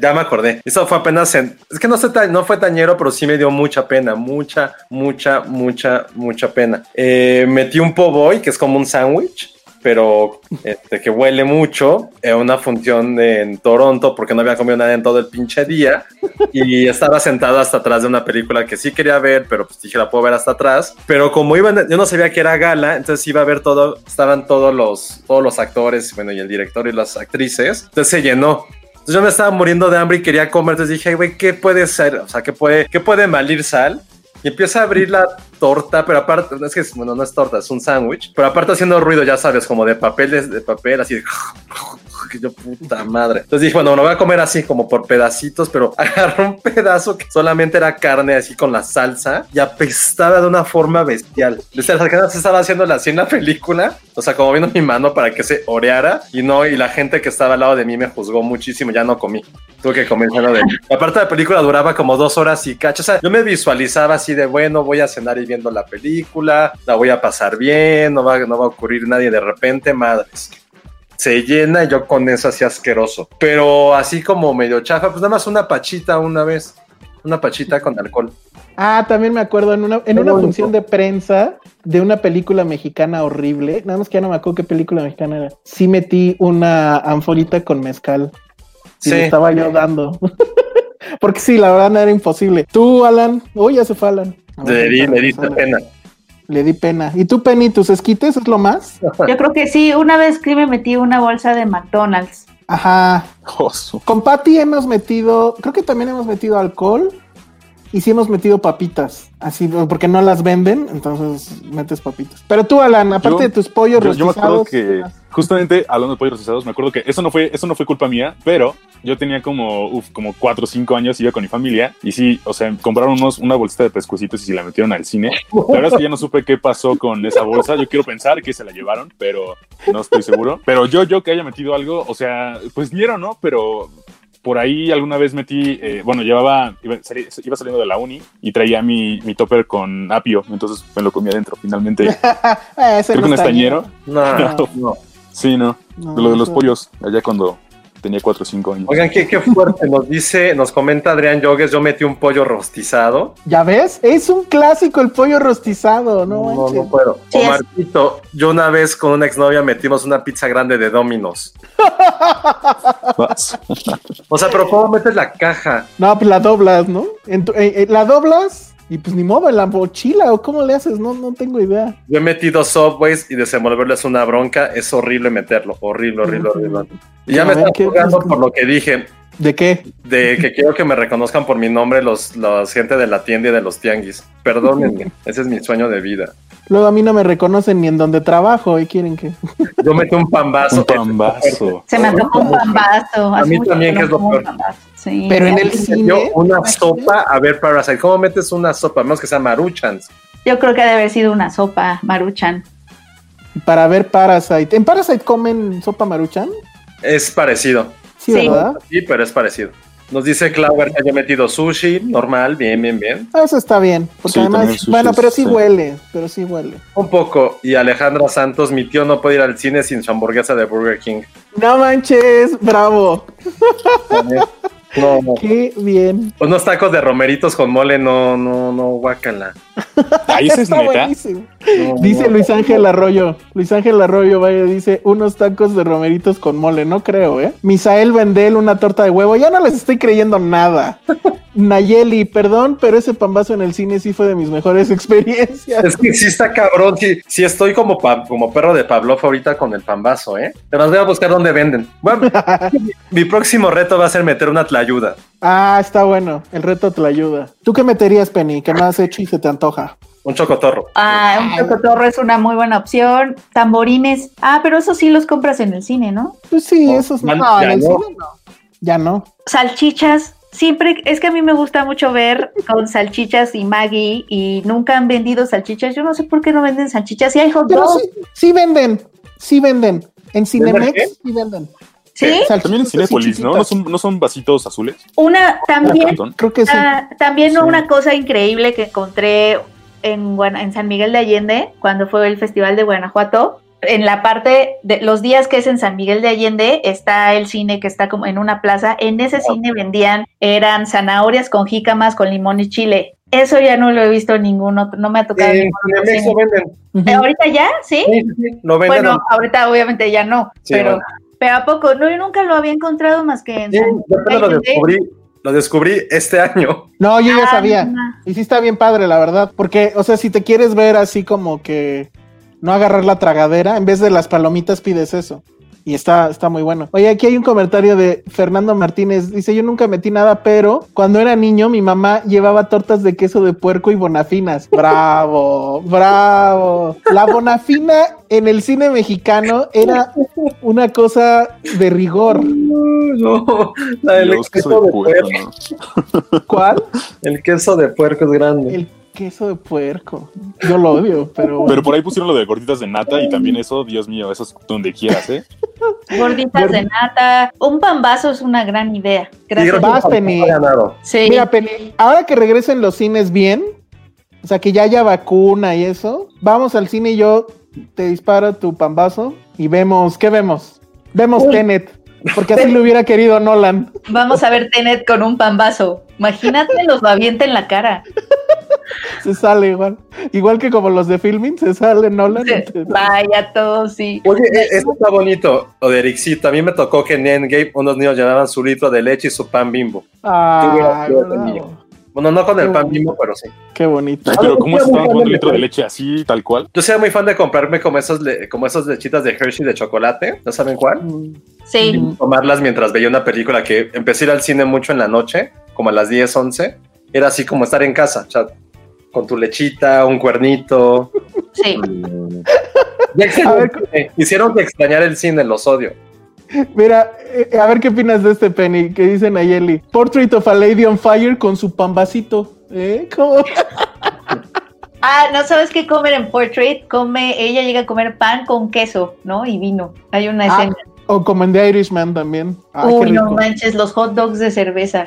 ya me acordé. Eso fue apenas en, es que no, sé no fue tañero, pero sí me dio mucha pena, mucha, mucha, mucha, mucha pena. Eh, metí un po' boy, que es como un sándwich, pero este, que huele mucho, en una función en Toronto, porque no había comido nada en todo el pinche día, y estaba sentado hasta atrás de una película que sí quería ver, pero pues dije, la puedo ver hasta atrás, pero como iban, yo no sabía que era gala, entonces iba a ver todo, estaban todos los, todos los actores, bueno, y el director y las actrices, entonces se llenó. Entonces yo me estaba muriendo de hambre y quería comer, entonces dije, "Ay, güey, ¿qué puede ser? O sea, ¿qué puede, qué puede malir sal? Y empieza a abrir la torta, pero aparte, es que, bueno, no es torta, es un sándwich, pero aparte haciendo ruido, ya sabes, como de papel, de papel, así de... Yo, puta madre. Entonces dije, bueno, me voy a comer así como por pedacitos, pero agarré un pedazo que solamente era carne así con la salsa y apestaba de una forma bestial. Desde las se estaba haciendo así en la película, o sea, como viendo mi mano para que se oreara y no, y la gente que estaba al lado de mí me juzgó muchísimo, ya no comí. Tuve que comer lleno de... Aparte la película duraba como dos horas y cacho, o sea, yo me visualizaba así de, bueno, voy a cenar y viendo la película, la voy a pasar bien, no va, no va a ocurrir nadie de repente, madres. Se llena y yo con eso así asqueroso. Pero así como medio chafa, pues nada más una pachita una vez. Una pachita con alcohol. Ah, también me acuerdo en una, en una bonito. función de prensa de una película mexicana horrible. Nada más que ya no me acuerdo qué película mexicana era. Sí metí una anforita con mezcal. Y Sí. le estaba yo dando. Porque sí, la verdad no era imposible. Tú, Alan. Uy, ya se fue Alan. Ver, Le di, pena. Le di pena. ¿Y tú, Penny, tus esquites es lo más? Yo creo que sí, una vez que me metí una bolsa de McDonald's. Ajá. Con Patty hemos metido, creo que también hemos metido alcohol y sí hemos metido papitas, así porque no las venden, entonces metes papitas. Pero tú, Alan, aparte Yo- de tus pollos Yo, yo me acuerdo que, justamente hablando de pollos rostizados, me acuerdo que eso no fue, eso no fue culpa mía, pero yo tenía como, uf, como 4 o 5 años, iba con mi familia, y sí, o sea, compraron unos, una bolsita de pescuecitos y se la metieron al cine. La verdad es que ya no supe qué pasó con esa bolsa. Yo quiero pensar que se la llevaron, pero no estoy seguro. Pero yo, yo que haya metido algo, o sea, pues vieron, ¿no? Pero por ahí alguna vez metí, eh, bueno, llevaba, iba, sali- iba saliendo de la uni y traía mi, mi topper con apio, entonces me lo comí adentro finalmente. eh, ese Creo que no un está estañero. No, No. no. Sí, no. No, lo de los pollos, allá cuando tenía 4 o 5 años. Oigan, qué, qué fuerte. Nos dice, nos comenta Adrián Yogues, yo metí un pollo rostizado. ¿Ya ves? Es un clásico el pollo rostizado, no, No, no puedo. Sí, o es- Marquito, yo una vez con una exnovia metimos una pizza grande de Domino's. O sea, pero ¿cómo metes la caja? No, pues la doblas, ¿no? En tu- eh, eh, la doblas y pues ni modo, en la mochila o cómo le haces, no, no tengo idea. Yo he metido Subways y desenvolverles una bronca. Es horrible meterlo. Horrible, horrible, horrible. Y ya me están ¿qué- jugando por lo que dije. ¿De qué? De que quiero que me reconozcan por mi nombre los, los gente de la tienda y de los tianguis. Perdónenme, ese es mi sueño de vida. Luego a mí no me reconocen ni en donde trabajo y quieren que... Yo metí un pambazo. Un pambazo. Se me antojó un pambazo. A mí también, que es lo peor. pambazo. Sí. Pero en el cine... una sopa a ver Parasite. ¿Cómo metes una sopa? A menos que sea Maruchans. Yo creo que debe haber sido una sopa, Maruchan. Para ver Parasite. ¿En Parasite comen sopa maruchan? Es parecido. Sí, Sí. ¿verdad? Sí, pero es parecido. Nos dice Clauber que haya metido sushi, normal, bien, bien, bien. Ah, Eso está bien. Porque Sí, además, sushi bueno, pero sí sí. huele, pero sí huele. Un poco. Y Alejandra Santos, mi tío no puede ir al cine sin su hamburguesa de Burger King. No manches, bravo. No. Qué bien. Unos tacos de romeritos con mole, no, no, no, guácala. Ahí es Está neta. buenísimo. No, Dice no. Luis Ángel Arroyo. Luis Ángel Arroyo, vaya, dice unos tacos de romeritos con mole. No creo, ¿eh? Misael Vendel, una torta de huevo. Ya no les estoy creyendo nada. Nayeli, perdón, pero ese pambazo en el cine sí fue de mis mejores experiencias. Es que sí está cabrón, sí, sí estoy como, pa- como perro de Pavlov ahorita con el pambazo, ¿eh? Te las voy a buscar donde venden. Bueno, mi próximo reto va a ser meter una tlayuda. Ah, está bueno. El reto te la ayuda. ¿Tú qué meterías, Penny? ¿Qué más has hecho y se te antoja? Un chocotorro. Ah, un chocotorro es una muy buena opción. Tamborines. Ah, pero eso sí los compras en el cine, ¿no? Pues sí, esos no. ya- No, en el no. cine no. Ya no. Salchichas. Siempre, es que a mí me gusta mucho ver con salchichas y Maggie y nunca han vendido salchichas. Yo no sé por qué no venden salchichas. Y hay hot Pero dogs. sí, sí venden. Sí venden. En? Cinemex sí venden. ¿Sí? Salchichas También en Cinépolis, ¿no? ¿No son, ¿No son vasitos azules? Una también. Creo que sí. Ah, también Sí. una cosa increíble que encontré en, San Miguel de Allende, cuando fue el Festival de Guanajuato. En la parte de los días que es en San Miguel de Allende, está el cine que está como en una plaza. En ese cine vendían, eran zanahorias con jícamas, con limón y chile. Eso ya no lo he visto en ningún otro, no me ha tocado. En ningún otro. Eh, ¿Ahorita ya? ¿Sí? Sí, sí, sí, lo venden. Bueno, ahorita obviamente ya no, Sí, pero, bueno. Pero ¿a poco? No, yo nunca lo había encontrado más que en Sí, yo lo descubrí, lo descubrí este año. No, yo ya Ah, sabía. no. Y sí está bien padre, la verdad. Porque, o sea, si te quieres ver así como que no agarrar la tragadera, en vez de las palomitas pides eso. Y está, está muy bueno. Oye, aquí hay un comentario de Fernando Martínez. Dice, yo nunca metí nada, pero cuando era niño mi mamá llevaba tortas de queso de puerco y bonafinas. Bravo, bravo. La bonafina en el cine mexicano era una cosa de rigor. No, la del Dios, queso de puerco, puerco. ¿no? ¿Cuál? El queso de puerco es grande. El queso de puerco. Yo lo odio, pero... Pero por ahí pusieron lo de gorditas de nata y también eso, Dios mío, eso es donde quieras, ¿eh? Gorditas de nata. Un pambazo es una gran idea. Gracias. Vas, Penny. Sí. Mira, Penny, ahora que regresen los cines bien, o sea, que ya haya vacuna y eso, vamos al cine y yo te disparo tu pambazo y vemos, ¿qué vemos? Vemos Tenet, porque así lo hubiera querido Nolan. Vamos a ver Tenet con un pambazo. Imagínate, los lo avienta en la cara. Se sale igual. Igual que como los de filming, se sale Nolan. te- Vaya, todo sí. Oye, e- eso está bonito, lo de Ericito. A mí me tocó que en Endgame unos niños llevaban su litro de leche y su pan bimbo. Ah. Bueno, no con el pan bimbo, pero sí. Qué bonito. Ay, pero ¿cómo se jugando un litro de leche así, tal cual? Yo soy muy fan de comprarme como esos, le- como esas lechitas de Hershey de chocolate. ¿No saben cuál? Sí. Tomarlas mientras veía una película que empecé a ir al cine mucho en la noche, como a las 10, 11. Era así como estar en casa, o sea, con tu lechita, un cuernito. Sí. A ver, cine. Hicieron que extrañar el cine, los odio. Mira, eh, a ver qué opinas de este Penny, que dice Nayeli. Portrait of a Lady on Fire con su pambacito. ¿Eh? ¿Cómo? Ah, ¿no sabes qué comer en Portrait? Come, ella llega a comer pan con queso, ¿no? Y vino. Hay una Ah, escena. o como en The Irishman también. Ay, qué Uy, no manches, los hot dogs de cerveza.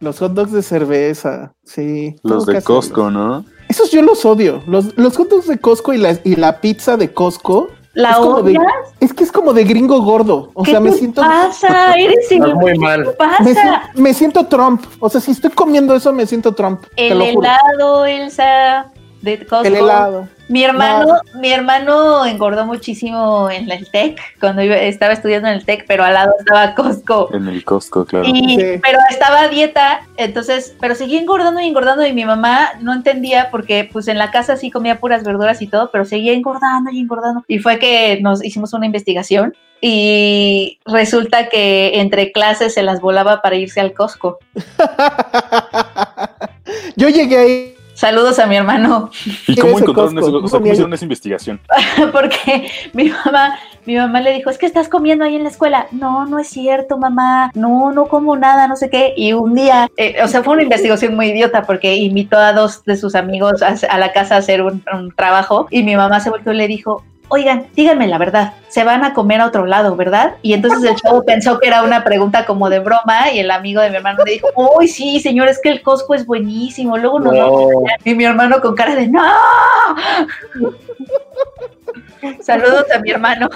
Los hot dogs de cerveza, sí. Los de. Costco, ¿no? Esos yo los odio. Los, los hot dogs de Costco y la, y la pizza de Costco. ¿La es como de, odias? Es que es como de gringo gordo. O ¿Qué sea, me te siento. pasa? Eres muy mal. ¿Qué Me, pasa? si- me siento Trump. O sea, si estoy comiendo eso, me siento Trump. te El lo juro. helado, Elsa, de Costco. El helado. Mi hermano, mi hermano engordó muchísimo en el TEC, cuando yo estaba estudiando en el TEC, pero al lado estaba Costco. En el Costco, claro. Y, Sí. Pero estaba a dieta, entonces, pero seguía engordando y engordando y mi mamá no entendía porque pues en la casa sí comía puras verduras y todo, pero seguía engordando y engordando. Y fue que nos hicimos una investigación y resulta que entre clases se las volaba para irse al Costco. Yo llegué ahí. Saludos a mi hermano, ¿Y ¿Qué cómo encontraron eso? O sea, ¿cómo Ni- hicieron esa investigación? porque mi mamá, mi mamá le dijo, es que estás comiendo ahí en la escuela. No, no es cierto, mamá. No, no como nada, no sé qué. Y un día, eh, o sea, fue una investigación muy idiota porque invitó a dos de sus amigos a, a la casa a hacer un, un trabajo y mi mamá se volvió y le dijo, oigan, díganme la verdad, se van a comer a otro lado, ¿verdad? Y entonces el chavo pensó que era una pregunta como de broma y el amigo de mi hermano le dijo, uy, sí, señor, es que el Costco es buenísimo, luego nos vamos No. allá". Y mi hermano con cara de, no. Saludos a mi hermano.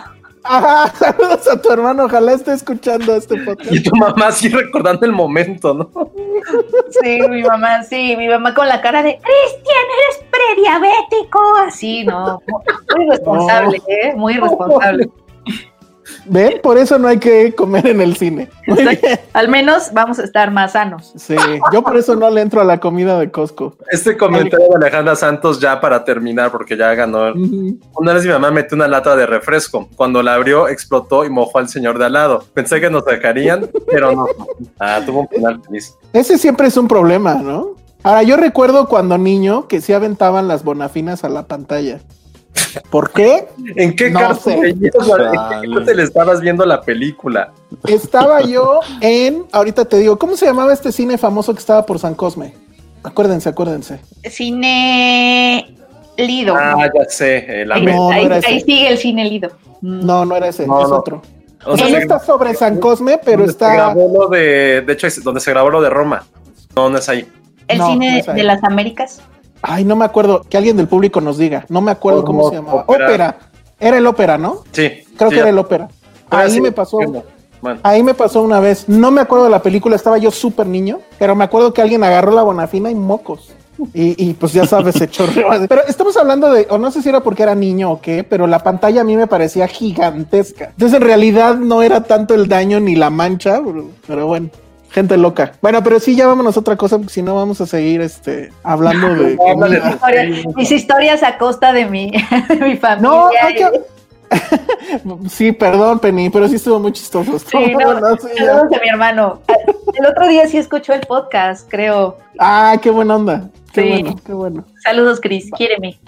Ajá, saludos a tu hermano. Ojalá esté escuchando este podcast. Y tu mamá así recordando el momento, ¿no? Sí, mi mamá, sí, mi mamá con la cara de Cristian, eres prediabético. Así, no. Muy responsable, ¿eh? Muy responsable. ¿Ven? Por eso no hay que comer en el cine. Al menos vamos a estar más sanos. Sí, yo por eso no le entro a la comida de Costco. Este comentario de Alejandra Santos ya para terminar, porque ya ganó. Una vez mi mamá metió una lata de refresco. Cuando la abrió, explotó y mojó al señor de al lado. Pensé que nos sacarían, pero no. Ah, tuvo un final feliz. Ese siempre es un problema, ¿no? Ahora, yo recuerdo cuando niño que sí aventaban las bonafinas a la pantalla. ¿Por qué? ¿En qué No cárcel sé. veías la- ¿En qué cárcel estabas viendo la película? Estaba yo en, ahorita te digo, ¿cómo se llamaba este cine famoso que estaba por San Cosme? Acuérdense, acuérdense. Cine Lido. Ah, ya sé. El ahí. No, no ahí- era ese. ahí sigue el cine Lido. Mm. No, no era ese, No, es no. otro. O sea, no está sobre San Cosme, pero donde Se está. grabó lo de. De hecho, es donde se grabó lo de Roma. No, no es ahí. El cine de las Américas. Ay, no me acuerdo. Que alguien del público nos diga. No me acuerdo cómo se llamaba. ópera. Ópera. Era el ópera, ¿no? Sí. Creo sí, que era el ópera. Ahí sí, me pasó. Bueno, Ahí me pasó una vez. No me acuerdo de la película, estaba yo súper niño, pero me acuerdo que alguien agarró la bonafina y mocos. Y, y, pues ya sabes, se chorreó. Pero estamos hablando de, o no sé si era porque era niño o qué, pero la pantalla a mí me parecía gigantesca. Entonces en realidad no era tanto el daño ni la mancha, pero bueno. Gente loca. Bueno, pero sí, ya vámonos a otra cosa, porque si no vamos a seguir este, hablando de. Mis historias a costa de mi, de mi familia. No, hay que, sí, perdón, Penny, pero sí estuvo muy chistoso. Sí, no, no, sí, saludos a mi hermano. El otro día sí escuchó el podcast, creo. Ah, qué buena onda. Qué sí. bueno, qué bueno. Saludos, Cris, quiéreme.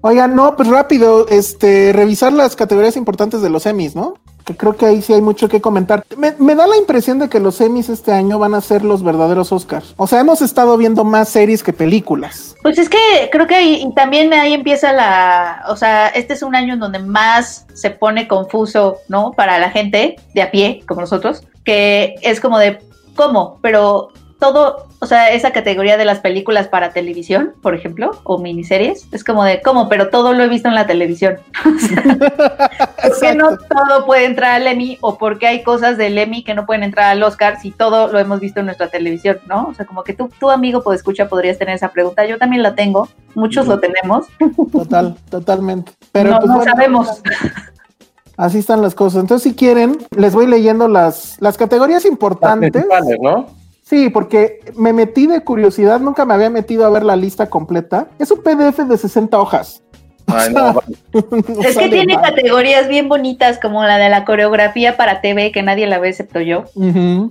Oigan, no, pues rápido, este, revisar las categorías importantes de los Emmys, ¿no? Que creo que ahí sí hay mucho que comentar. Me, da la impresión de que los Emmys este año van a ser los verdaderos Oscars. O sea, hemos estado viendo más series que películas. Pues es que creo que ahí, también ahí empieza la, o sea, este es un año en donde más se pone confuso, ¿no? Para la gente de a pie, como nosotros, que es como de, ¿cómo? Pero todo, o sea, esa categoría de las películas para televisión, por ejemplo, o miniseries, es como de, ¿cómo? Pero todo lo he visto en la televisión. ¿Por qué no todo puede entrar al Emmy o por qué hay cosas del Emmy que no pueden entrar al Oscar si todo lo hemos visto en nuestra televisión, ¿no? O sea, como que tú, tu amigo, pues escucha, podrías tener esa pregunta. Yo también la tengo, muchos lo tenemos. Total, totalmente. Pero no, pues, no bueno, sabemos. Así están las cosas. Entonces, si quieren, les voy leyendo las, las categorías importantes. Las ¿no? Sí, porque me metí de curiosidad, nunca me había metido a ver la lista completa. Es un PDF de 60 hojas. Ay, no, No Es que tiene mal. categorías bien bonitas, como la de la coreografía para TV, que nadie la ve excepto yo.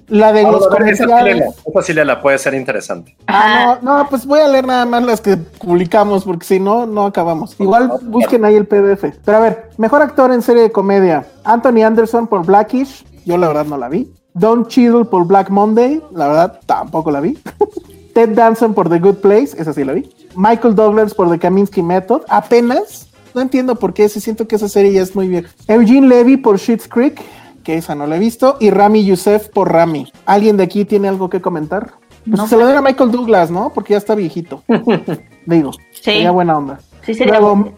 La de los esa sí comerciales. esa sí léela, puede ser interesante. Ah, no, no, pues voy a leer nada más las que publicamos, porque si no, no acabamos. Igual busquen ahí el PDF. Pero a ver, mejor actor en serie de comedia. Anthony Anderson por Blackish. Yo la verdad no la vi. Don Cheadle por Black Monday. La verdad tampoco la vi. Ted Danson por The Good Place. Esa sí la vi. Michael Douglas por The Kaminsky Method. Apenas. No entiendo por qué. Sí siento que esa serie ya es muy vieja. Eugene Levy por Schitt's Creek. Que esa no la he visto. Y Rami Youssef por Rami. ¿Alguien de aquí tiene algo que comentar? Pues No se lo den a Michael Douglas, ¿no? Porque ya está viejito. Digo, Sí. sería buena onda. Sí, sería Luego.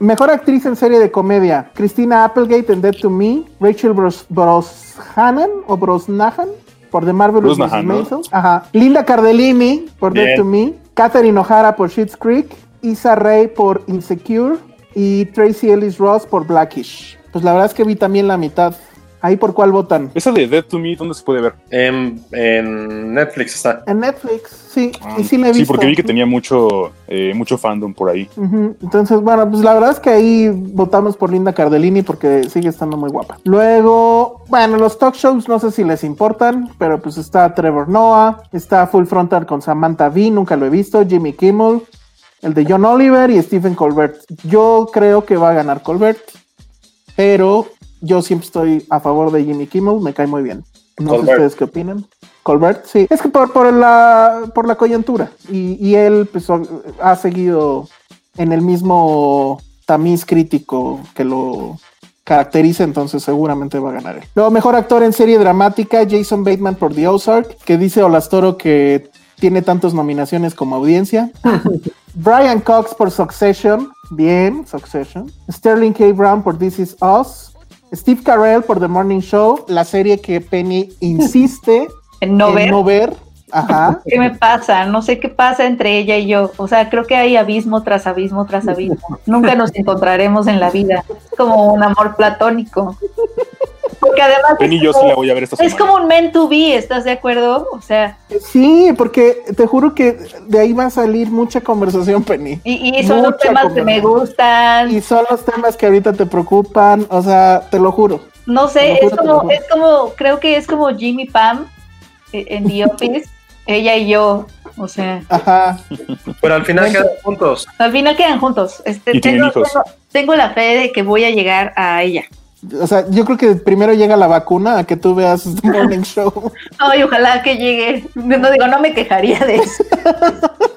Mejor actriz en serie de comedia: Christina Applegate en Dead to Me, Rachel Bros Brosnahan o Brosnahan por The Marvelous Mrs. Maisel. Ajá. Linda Cardellini por Dead to Me, Catherine O'Hara por Schitt's Creek, Issa Rae por Insecure y Tracy Ellis Ross por Blackish. Pues la verdad es que vi también la mitad. ¿Ahí por cuál votan? Esa de Dead to Me, ¿dónde se puede ver? En, en Netflix está. En Netflix, sí, y sí la he Sí, visto. porque vi que tenía mucho, eh, mucho fandom por ahí. Entonces, bueno, pues la verdad es que ahí votamos por Linda Cardellini porque sigue estando muy guapa. Luego, bueno, los talk shows no sé si les importan, pero pues está Trevor Noah, está Full Frontal con Samantha Bee, nunca lo he visto, Jimmy Kimmel, el de John Oliver y Stephen Colbert. Yo creo que va a ganar Colbert, pero yo siempre estoy a favor de Jimmy Kimmel, me cae muy bien. No sé Colbert. ustedes qué opinan. Colbert, sí. Es que por, por, la, por la coyuntura. Y, y él pues, ha seguido en el mismo tamiz crítico que lo caracteriza, entonces seguramente va a ganar él. Luego, mejor actor en serie dramática, Jason Bateman por The Ozark, que dice Olastoro que tiene tantas nominaciones como audiencia. Brian Cox por Succession, bien, Succession. Sterling K. Brown por This Is Us. Steve Carell por The Morning Show, la serie que Penny insiste En no en ver. no ver. Ajá. ¿Qué me pasa? No sé qué pasa entre ella y yo. O sea, creo que hay abismo tras abismo tras abismo. Nunca nos encontraremos en la vida. Es como un amor platónico. Porque además Penny es yo sí como, la voy a ver esta es semana. como un men to be, ¿estás de acuerdo? O sea, Sí, porque te juro que de ahí va a salir mucha conversación, Penny. y, y son los Mucha temas que me gustan. Y son los temas que ahorita te preocupan, o sea, te lo juro. No sé, es juro, lo como, es como, creo que es como Jimmy Pam eh, en The Office, ella y yo. O sea, Ajá. Pero al final quedan juntos. al final quedan juntos. Este, Y tienen tengo, hijos. tengo, tengo la fe de que voy a llegar a ella. O sea, yo creo que primero llega la vacuna a que tú veas The Morning Show. Ay, ojalá que llegue. No digo, no me quejaría de eso.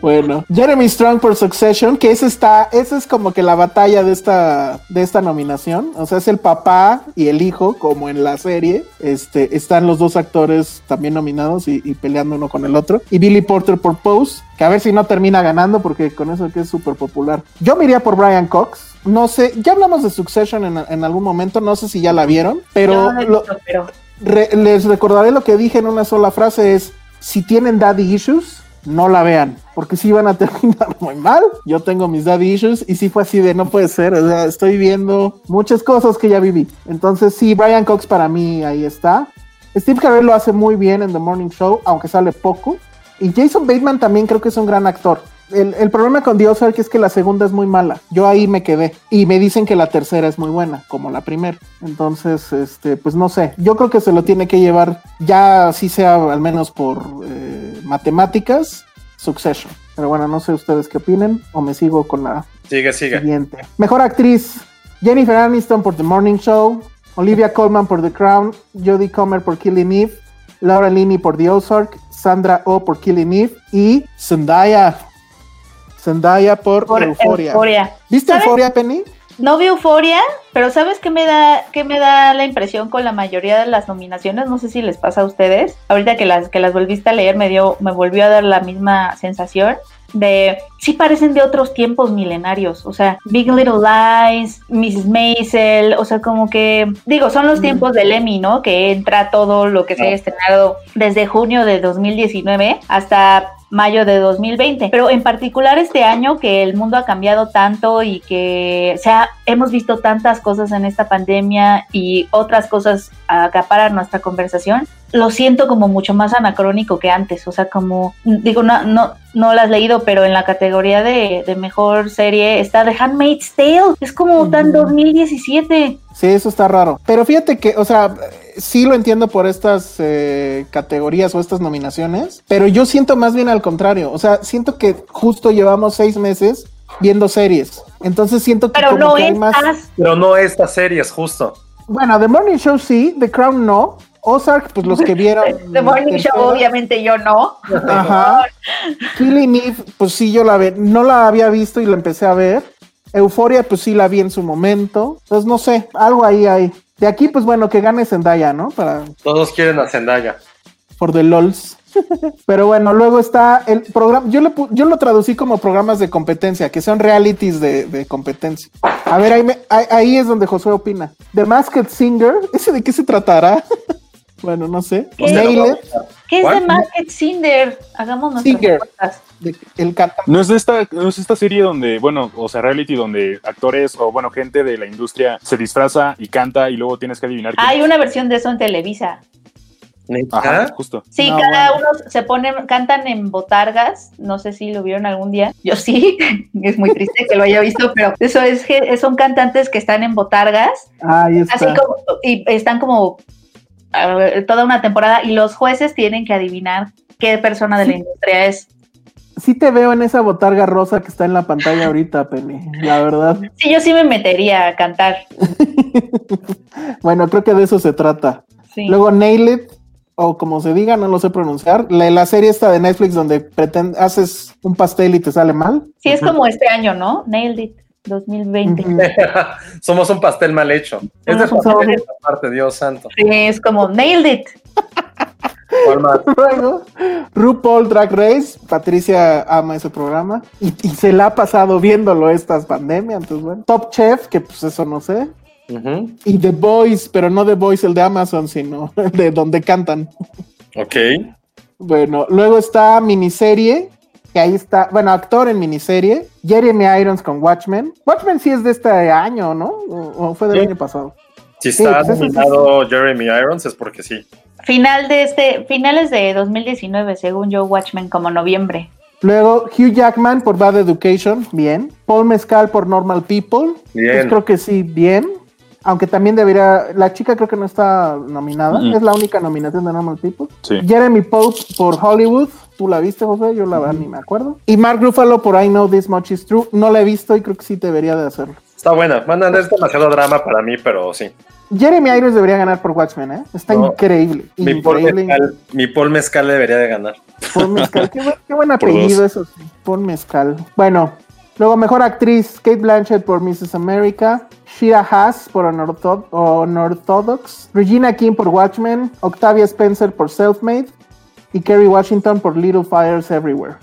Bueno, Jeremy Strong por Succession, que ese está, esa es como que la batalla de esta, de esta nominación. O sea, es el papá y el hijo, como en la serie. Este, están los dos actores también nominados y, y peleando uno con el otro. Y Billy Porter por Pose, que a ver si no termina ganando, porque con eso que es súper popular. Yo me iría por Brian Cox. No sé, ya hablamos de Succession en, en algún momento, no sé si ya la vieron, pero Yo no lo he lo- visto, pero re- les recordaré lo que dije en una sola frase es, si tienen daddy issues, no la vean, porque si van a terminar muy mal. Yo tengo mis daddy issues y sí fue así de no puede ser, o sea, estoy viendo muchas cosas que ya viví. Entonces sí, Brian Cox para mí ahí está. Steve Carell lo hace muy bien en The Morning Show, aunque sale poco. Y Jason Bateman también creo que es un gran actor. El, el problema con The Ozark es que la segunda es muy mala. Yo ahí me quedé. Y me dicen que la tercera es muy buena, como la primera. Entonces, este, pues no sé. Yo creo que se lo tiene que llevar, ya así sea al menos por eh, matemáticas, Succession. Pero bueno, no sé ustedes qué opinen. O me sigo con la Sigue, sigue. siguiente. Mejor actriz: Jennifer Aniston por The Morning Show, Olivia Colman por The Crown, Jodie Comer por Killing Eve, Laura Linney por The Ozark, Sandra Oh por Killing Eve y Zendaya. Zendaya por, Por Euphoria. Euphoria. ¿Viste ¿Sabes? Euphoria, Penny? No vi Euforia, pero ¿sabes qué me da qué me da la impresión con la mayoría de las nominaciones? No sé si les pasa a ustedes. Ahorita que las que las volviste a leer me dio me volvió a dar la misma sensación de sí parecen de otros tiempos milenarios, o sea, Big Little Lies, Mrs. Maisel, o sea, como que digo, son los tiempos del Emmy, ¿no? Que entra todo lo que se ha estrenado desde junio de 2019 hasta mayo de 2020, pero en particular este año que el mundo ha cambiado tanto y que o sea, hemos visto tantas cosas en esta pandemia y otras cosas acaparan nuestra conversación, lo siento como mucho más anacrónico que antes, o sea, como digo, no, no, no la has leído, pero en la categoría de, de mejor serie está The Handmaid's Tale, es como tan 2017. Sí, eso está raro. Pero fíjate que, o sea, sí lo entiendo por estas eh, categorías o estas nominaciones, pero yo siento más bien al contrario. O sea, siento que justo llevamos seis meses viendo series. Entonces siento que Pero como no que hay más. Pero no estas series, justo. Bueno, The Morning Show sí, The Crown no. Ozark, pues los que vieron. The Morning Show, obviamente yo no. Ajá. Killing Eve, pues sí, yo la ve, no la había visto y la empecé a ver. Euforia, pues sí la vi en su momento. Entonces, no sé, algo ahí hay. De aquí, pues bueno, que gane Zendaya, ¿no? Para, Todos quieren a Zendaya. por the LOLs. Pero bueno, luego está el programa, yo, le yo lo traducí como programas de competencia, que son realities de, de competencia. A ver, ahí, me- ahí, ahí es donde Josué opina. The Masked Singer, ¿ese de qué se tratará? bueno, no sé. ¿Qué? ¿Qué es ¿Cuál? de Market Cinder? Hagamos nuestras Singer. de- el. No es esta, no es esta serie donde, bueno, o sea, reality donde actores o, bueno, gente de la industria se disfraza y canta y luego tienes que adivinar Hay es. una versión de eso en Televisa. Ajá, justo. Sí, No, cada bueno. uno se ponen, cantan en botargas. No sé si lo vieron algún día. Yo sí, es muy triste que lo haya visto, pero eso es que son cantantes que están en botargas, Ahí está. así como, y están como toda una temporada, y los jueces tienen que adivinar qué persona de la industria es. Sí te veo en esa botarga rosa que está en la pantalla ahorita, Penny, la verdad. Sí, yo sí me metería a cantar. Bueno, creo que de eso se trata. Sí. Luego Nail It, o como se diga, no lo sé pronunciar. La, la serie esta de Netflix donde pretend, haces un pastel y te sale mal. Sí, es como este año, ¿no? Nailed It 2020. Ujú. Somos un pastel mal hecho. Es de pastel un- esta parte, Dios santo. Sí, es como Nailed It. ¿Cuál más? Luego, RuPaul Drag Race, Patricia ama ese programa y, y se la ha pasado viéndolo estas pandemias, entonces bueno. Top Chef, que pues eso no sé. Y The Voice, pero no The Voice el de Amazon, sino de donde cantan. Ok. Bueno, luego está miniserie, que ahí está, bueno, actor en miniserie, Jeremy Irons con Watchmen. Watchmen sí es de este año, ¿no? ¿O, o fue del Sí. año pasado? Si Sí, está pues nominado Jeremy Irons es porque sí. Final de este, finales de 2019, según yo, Watchmen, como noviembre. Luego Hugh Jackman por Bad Education, bien. Paul Mescal por Normal People, Bien. pues creo que sí, bien. Aunque también debería, la chica creo que no está nominada, Mm. es la única nominación de Normal People. Sí. Jeremy Pope por Hollywood, tú la viste, José, yo la verdad ni me acuerdo. Y Mark Ruffalo por I Know This Much Is True, no la he visto y creo que sí debería de hacerlo. Está buena. Bueno, no es demasiado drama para mí, pero sí. Jeremy Irons debería ganar por Watchmen, ¿eh? Está No. increíble. Mi Paul, increíble. Mezcal, mi Paul Mezcal debería de ganar. Paul Mezcal. Qué, buen, qué buen apellido eso. sí. Paul Mezcal. Bueno, luego mejor actriz, Kate Blanchett por Mrs. America, Shira Haas por Unortho- Unorthodox, Regina King por Watchmen, Octavia Spencer por Selfmade y Kerry Washington por Little Fires Everywhere.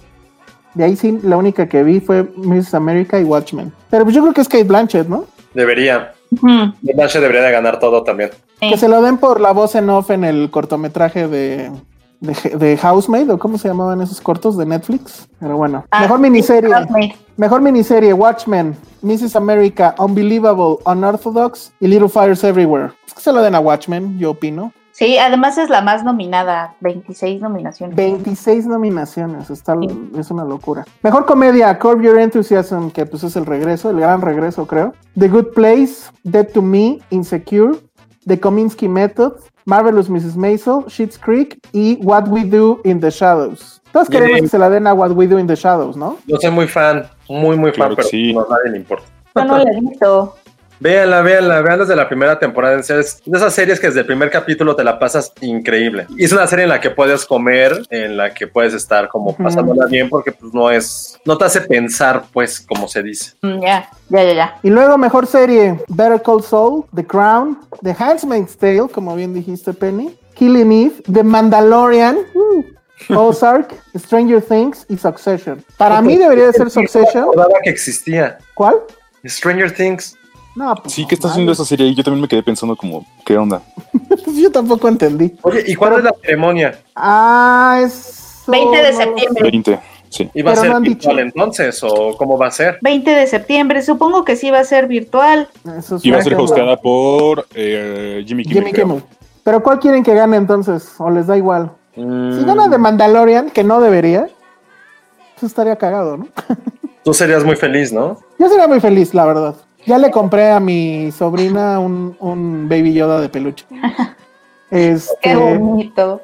De ahí sí, la única que vi fue Mrs. America y Watchmen. Pero pues yo creo que es Kate Blanchett, ¿no? Debería. Ujú. Blanche debería de ganar todo también. Sí. Que se lo den por la voz en off en el cortometraje de de, de Housemaid, o cómo se llamaban esos cortos de Netflix. Pero bueno, Ah, mejor miniserie. Housemaid. Mejor miniserie, Watchmen, Mrs. America, Unbelievable, Unorthodox y Little Fires Everywhere. Es que se lo den a Watchmen, yo opino. Sí, además es la más nominada, 26 nominaciones. 26 nominaciones, está, es una locura. Mejor comedia, Curb Your Enthusiasm, que pues es el regreso, el gran regreso creo. The Good Place, Dead to Me, Insecure, The Kominsky Method, Marvelous Mrs. Maisel, Schitt's Creek y What We Do in the Shadows. Todos queremos Bien. que se la den a What We Do in the Shadows, ¿no? Yo soy muy fan, muy, muy Claro fan, pero sí. no, a nadie le importa. Yo no la he visto. Véanla, véanla, vean desde la primera temporada. Es de esas series que desde el primer capítulo te la pasas increíble. Y es una serie en la que puedes comer, en la que puedes estar como pasándola bien, porque pues no es, no te hace pensar, pues, como se dice. Mm, Ya, ya, ya, ya. Y luego mejor serie, Better Call Saul, The Crown, The Handmaid's Tale, como bien dijiste Penny, Killing Eve, The Mandalorian, uh, Ozark, Stranger Things y Succession. Para mí debería de ser Succession. Que existía. ¿Cuál? Stranger Things. No, pues, Sí, ¿qué está haciendo esa serie? Y yo también me quedé pensando como, ¿qué onda? yo tampoco entendí. Oye, ¿y cuándo es la ceremonia? Ah, es... 20 de septiembre. 20, sí. ¿Y va a ser no virtual dicho. entonces? ¿O cómo va a ser? 20 de septiembre, supongo que sí va a ser virtual. Eso Y va a ser hosteada por eh, Jimmy Kimmel. Jimmy. Kimmel. Pero ¿cuál quieren que gane entonces? ¿O les da igual? Mm, Si gana de Mandalorian, que no debería, pues estaría cagado, ¿no? Tú serías muy feliz, ¿no? Yo sería muy feliz, la verdad. Ya le compré a mi sobrina un, un Baby Yoda de peluche. Este, Qué bonito.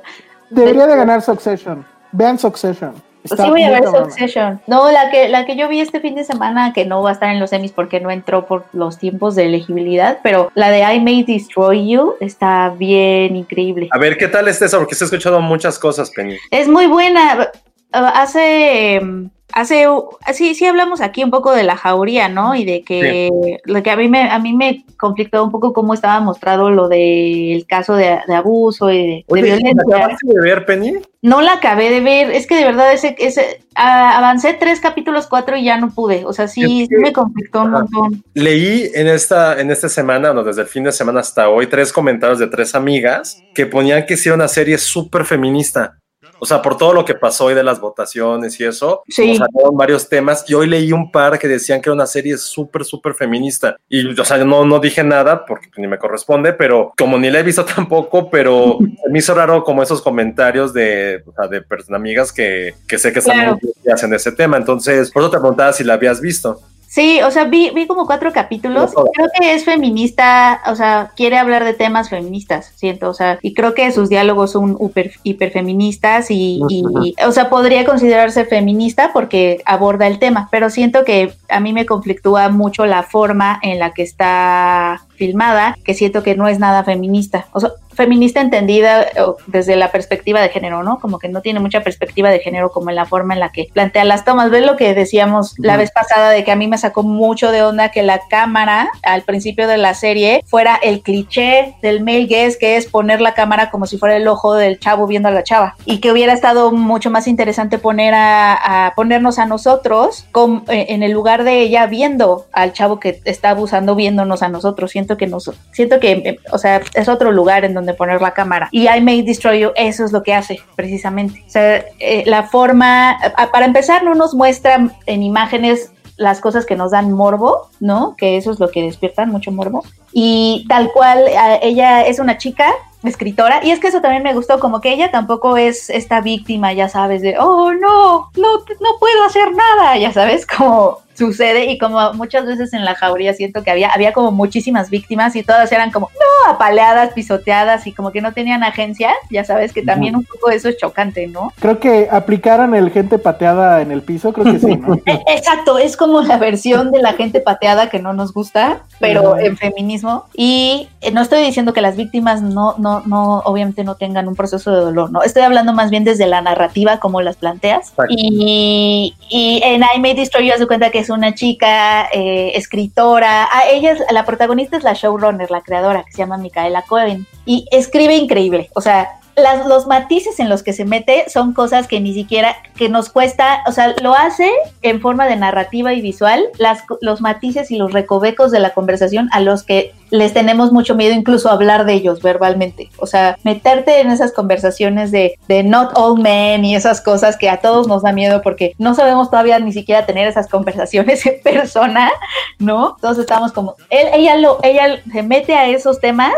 debería de ganar Succession. Vean Succession. Está sí voy a ver. Succession. No, la que, la que yo vi este fin de semana, que no va a estar en los semis porque no entró por los tiempos de elegibilidad, pero la de I May Destroy You está bien increíble. A ver, ¿qué tal es esa? Porque se he escuchado muchas cosas, Penny. Es muy buena. Hace, em, hace, sí, sí hablamos aquí un poco de la jauría, ¿no? Y de que, lo que a mí me, a mí me conflictó un poco cómo estaba mostrado lo del caso de, de abuso y de, de Oye, ¿la violencia. acabaste de ver, Penny? No la acabé de ver, es que de verdad ese, ese avancé tres capítulos, cuatro y ya no pude. O sea, sí, sí me conflictó un montón. Leí en esta, en esta semana, no, desde el fin de semana hasta hoy, tres comentarios de tres amigas que ponían que era una serie súper feminista. O sea, por todo lo que pasó hoy de las votaciones y eso, Sí. salieron varios temas y hoy leí un par que decían que era una serie súper, súper feminista. Y, o sea, no, no dije nada porque ni me corresponde, pero como ni la he visto tampoco, pero me hizo raro como esos comentarios de, o sea, de personas amigas que, que sé que están Claro. muy en ese tema. Entonces, por eso te preguntaba si la habías visto. Sí, o sea, vi, vi como cuatro capítulos. No. Creo que es feminista, o sea, quiere hablar de temas feministas, siento, o sea, y creo que sus diálogos son hiper, hiperfeministas y, y- o sea, podría considerarse feminista porque aborda el tema, pero siento que a mí me conflictúa mucho la forma en la que está filmada, que siento que no es nada feminista. O sea, feminista entendida eh, desde la perspectiva de género, ¿no? Como que no tiene mucha perspectiva de género como en la forma en la que plantea las tomas. ¿Ves lo que decíamos la vez pasada de que a mí me sacó mucho de onda que la cámara al principio de la serie fuera el cliché del male gaze, que es poner la cámara como si fuera el ojo del chavo viendo a la chava y que hubiera estado mucho más interesante poner a, a ponernos a nosotros con- eh, en el lugar de ella viendo al chavo que está abusando viéndonos a nosotros. Siento que nos, siento que, eh, o sea, es otro lugar en donde poner la cámara. Y I May Destroy You, eso es lo que hace, precisamente. O sea, eh, la forma, para empezar, no nos muestra en imágenes las cosas que nos dan morbo, ¿no? Que eso es lo que despiertan mucho morbo. Y tal cual, ella es una chica escritora, y es que eso también me gustó, como que ella tampoco es esta víctima, ya sabes, de, oh, no, no, no puedo hacer nada, ya sabes, como sucede, y como muchas veces en la jauría siento que había, había como muchísimas víctimas y todas eran como, no, apaleadas, pisoteadas, y como que no tenían agencia, ya sabes que también un poco eso es chocante, ¿no? Creo que aplicaran el gente pateada en el piso, creo que sí, ¿no? E- Exacto, es como la versión de la gente pateada que no nos gusta, pero en feminismo. Y eh, no estoy diciendo que las víctimas no, no, no, obviamente no tengan un proceso de dolor, no. Estoy hablando más bien desde la narrativa, como las planteas. Y, y en I May Destroy You, haz de cuenta que es una chica eh, escritora. Ah, ella es, la protagonista es la showrunner, la creadora, que se llama Micaela Cohen. Y escribe increíble. O sea, las, los matices en los que se mete son cosas que ni siquiera, que nos cuesta, o sea, lo hace en forma de narrativa y visual, las, los matices y los recovecos de la conversación a los que les tenemos mucho miedo incluso hablar de ellos verbalmente. O sea, meterte en esas conversaciones de, de not all men y esas cosas que a todos nos da miedo porque no sabemos todavía ni siquiera tener esas conversaciones en persona, ¿no? Entonces estamos como, él, ella, lo, ella se mete a esos temas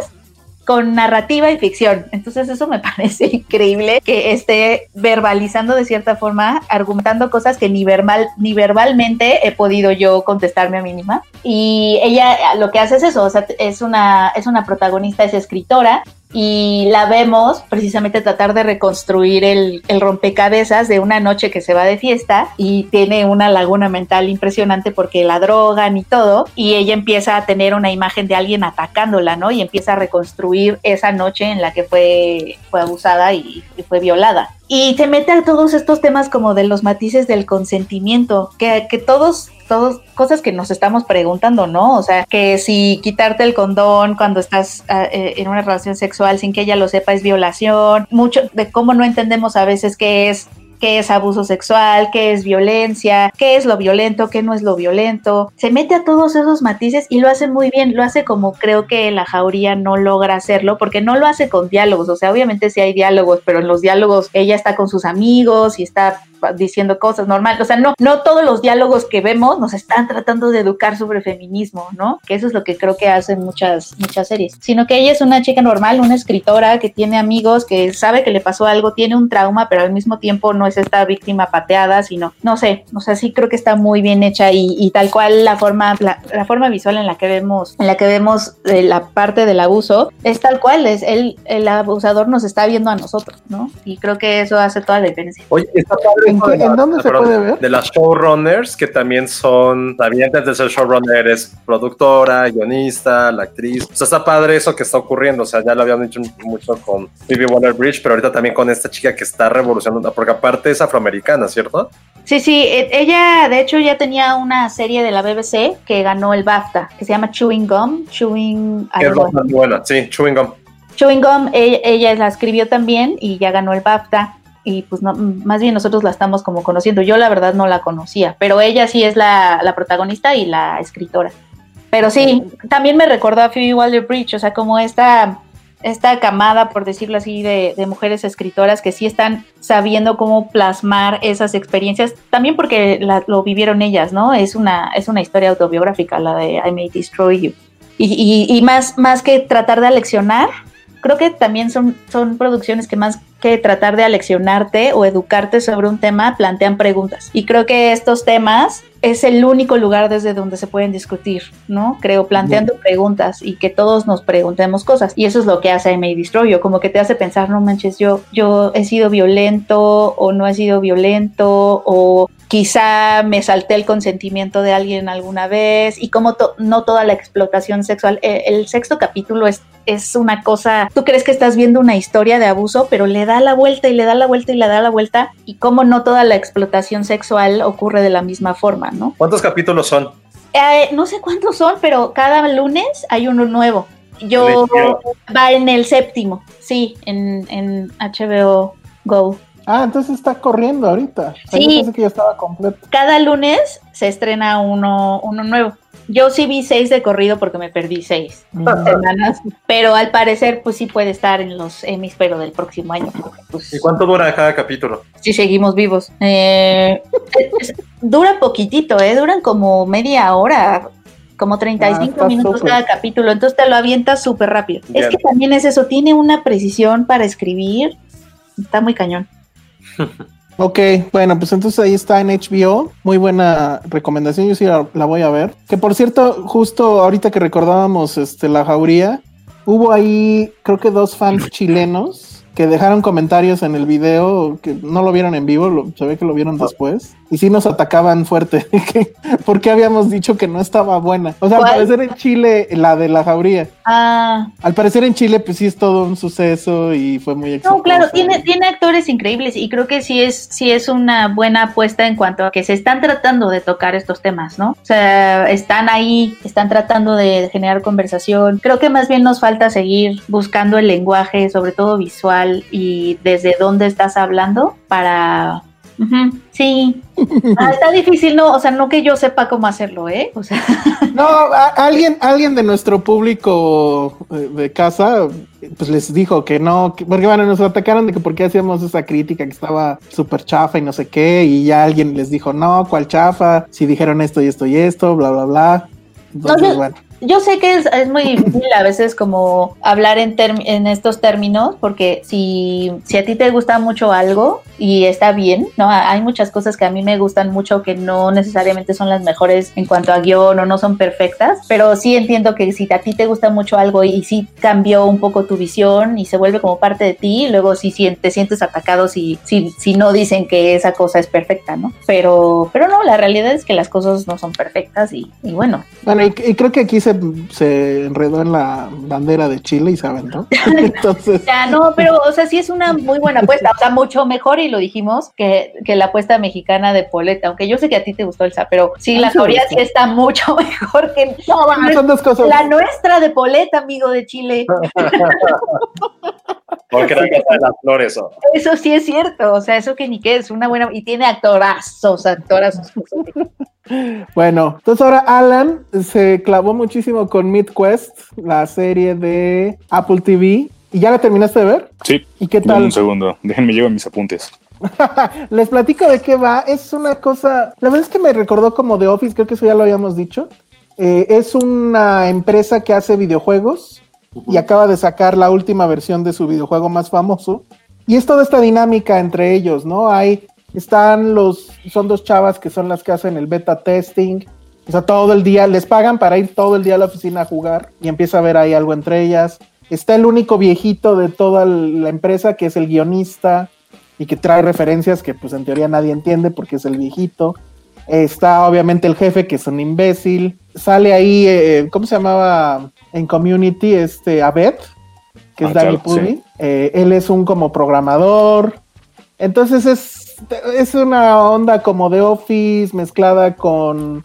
con narrativa y ficción. Entonces eso me parece increíble que esté verbalizando de cierta forma, argumentando cosas que ni, verbal, ni verbalmente he podido yo contestarme a mí misma. Y ella lo que hace es eso, o sea, es una, es una protagonista, es escritora y la vemos precisamente tratar de reconstruir el, el, rompecabezas de una noche que se va de fiesta y tiene una laguna mental impresionante porque la drogan y todo y ella empieza a tener una imagen de alguien atacándola, ¿no? Y empieza a reconstruir esa noche en la que fue, fue abusada y, y fue violada. Y se mete a todos estos temas como de los matices del consentimiento, que, que todos todos cosas que nos estamos preguntando, ¿no? O sea, que si quitarte el condón cuando estás uh, en una relación sexual sin que ella lo sepa es violación, mucho de cómo no entendemos a veces qué es qué es abuso sexual, qué es violencia, qué es lo violento, qué no es lo violento. Se mete a todos esos matices y lo hace muy bien, lo hace como creo que la jauría no logra hacerlo, porque no lo hace con diálogos, o sea, obviamente sí hay diálogos, pero en los diálogos ella está con sus amigos y está diciendo cosas normales. O sea, no, no todos los diálogos que vemos nos están tratando de educar sobre feminismo, ¿no? Que eso es lo que creo que hacen muchas, muchas series. Sino que ella es una chica normal, una escritora que tiene amigos, que sabe que le pasó algo, tiene un trauma, pero al mismo tiempo no es esta víctima pateada, sino, no sé, o sea, sí creo que está muy bien hecha y, y tal cual la forma, la, forma visual en la que vemos, en la que vemos eh, la parte del abuso, es tal cual, es el, el abusador nos está viendo a nosotros, ¿no? Y creo que eso hace toda la diferencia. Oye, está padre ¿En, qué, ¿En, dónde se perdón, puede ver? De las showrunners, que también son, también antes de ser showrunner, es productora, guionista, la actriz. O sea, está padre eso que está ocurriendo. O sea, ya lo habían dicho mucho con Phoebe Waller-Bridge, pero ahorita también con esta chica que está revolucionando, porque aparte es afroamericana, ¿cierto? Sí, sí, ella de hecho ya tenía una serie de la BBC que ganó el BAFTA, que se llama Chewing Gum, Chewing... Que es bastante buena, sí, Chewing Gum. Chewing Gum, ella, ella la escribió también y ya ganó el BAFTA y pues no, más bien nosotros la estamos como conociendo. Yo la verdad no la conocía, pero ella sí es la, la protagonista y la escritora. Pero sí, también me recordó a Phoebe Waller-Bridge, o sea, como esta, esta camada, por decirlo así, de, de, mujeres escritoras que sí están sabiendo cómo plasmar esas experiencias, también porque la, lo vivieron ellas, ¿no? Es una, es una historia autobiográfica, la de I May Destroy You. Y, y, y más, más que tratar de aleccionar, creo que también son, son producciones que más que tratar de aleccionarte o educarte sobre un tema, plantean preguntas. Y creo que estos temas es el único lugar desde donde se pueden discutir, ¿no? Creo, planteando Bien. preguntas y que todos nos preguntemos cosas. Y eso es lo que hace I May Destroy You, como que te hace pensar, no manches, yo, yo he sido violento o no he sido violento o quizá me salté el consentimiento de alguien alguna vez y como to no toda la explotación sexual. El, el sexto capítulo es, es una cosa, tú crees que estás viendo una historia de abuso, pero le da la vuelta y le da la vuelta y le da la vuelta y como no toda la explotación sexual ocurre de la misma forma, ¿no? ¿Cuántos capítulos son? Eh, no sé cuántos son, pero cada lunes hay uno nuevo. Yo va en el séptimo, sí, en, en HBO Go. Ah, entonces está corriendo ahorita. Sí. Yo que ya estaba completo. Cada lunes se estrena uno, uno nuevo. Yo sí vi seis de corrido porque me perdí seis mm. semanas, pero al parecer pues sí puede estar en los Emmys, pero del próximo año. Pues, ¿Y cuánto dura cada capítulo? Si seguimos vivos. Eh, dura poquitito, ¿eh? Duran como media hora, como 35 ah, minutos super. cada capítulo, entonces te lo avientas súper rápido. Bien. Es que también es eso, tiene una precisión para escribir, está muy cañón. Ok, bueno, pues entonces ahí está en HBO. Muy buena recomendación. Yo sí la, la, voy a ver. Que por cierto, justo ahorita que recordábamos este, la jauría, hubo ahí, creo que dos fans chilenos que dejaron comentarios en el video que no lo vieron en vivo, lo, se ve que lo vieron después. Y sí nos atacaban fuerte. porque habíamos dicho que no estaba buena. O sea, al parecer en Chile, la de la jauría. Ah. Al parecer en Chile, pues sí es todo un suceso y fue muy exitoso. No, claro, tiene, tiene actores increíbles y creo que sí es, sí es una buena apuesta en cuanto a que se están tratando de tocar estos temas, ¿no? O sea, están ahí, están tratando de generar conversación. Creo que más bien nos falta seguir buscando el lenguaje, sobre todo visual, y desde dónde estás hablando para Sí. Ah, está difícil, no, o sea, no que yo sepa cómo hacerlo, ¿eh? O sea. No, alguien, alguien de nuestro público eh, de casa, pues les dijo que no, porque bueno, nos atacaron de que por qué hacíamos esa crítica que estaba súper chafa y no sé qué, y ya alguien les dijo, no, ¿cuál chafa? Si dijeron esto y esto y esto, bla, bla, bla. Entonces, bueno yo sé que es, es, muy difícil a veces como hablar en, en estos términos, porque si, si a ti te gusta mucho algo y está bien, ¿no? Hay muchas cosas que a mí me gustan mucho que no necesariamente son las mejores en cuanto a guion o no son perfectas, pero sí entiendo que si a ti te gusta mucho algo y, sí cambió un poco tu visión y se vuelve como parte de ti, luego sí te sientes atacado si, si, si no dicen que esa cosa es perfecta, ¿no? Pero, pero no, la realidad es que las cosas no son perfectas y, y bueno. Bueno, y, y creo que aquí se se, enredó en la bandera de Chile y se aventó. Entonces. ya, no, pero, o sea, sí es una muy buena apuesta. O sea, mucho mejor, y lo dijimos, que, que la apuesta mexicana de Poleta. Aunque yo sé que a ti te gustó el SAP, pero sí, la teoría sí está mucho mejor que. No, bueno, son dos cosas. La nuestra de Poleta, amigo de Chile. Porque era Casa de las Flores. Eso sí es cierto, o sea, eso que ni qué es una buena y tiene actorazos, actorazos. bueno, entonces ahora Alan se clavó muchísimo con Midquest, la serie de Apple TV. ¿Y ya la terminaste de ver? Sí. ¿Y qué tal? Un segundo, déjenme llevar mis apuntes. Les platico de qué va. Es una cosa, la verdad es que me recordó como The Office, creo que eso ya lo habíamos dicho. Eh, es una empresa que hace videojuegos y acaba de sacar la última versión de su videojuego más famoso. Y es toda esta dinámica entre ellos, ¿no? Hay, están los, son dos chavas que son las que hacen el beta testing. O sea, todo el día, les pagan para ir todo el día a la oficina a jugar y empieza a ver ahí algo entre ellas. Está el único viejito de toda la empresa que es el guionista y que trae referencias que pues en teoría nadie entiende porque es el viejito. Está obviamente el jefe que es un imbécil. Sale ahí, eh, ¿cómo se llamaba en Community? Este, Abed, que es Danny Pudi. Eh, él es un como programador. Entonces es, es una onda como de Office mezclada con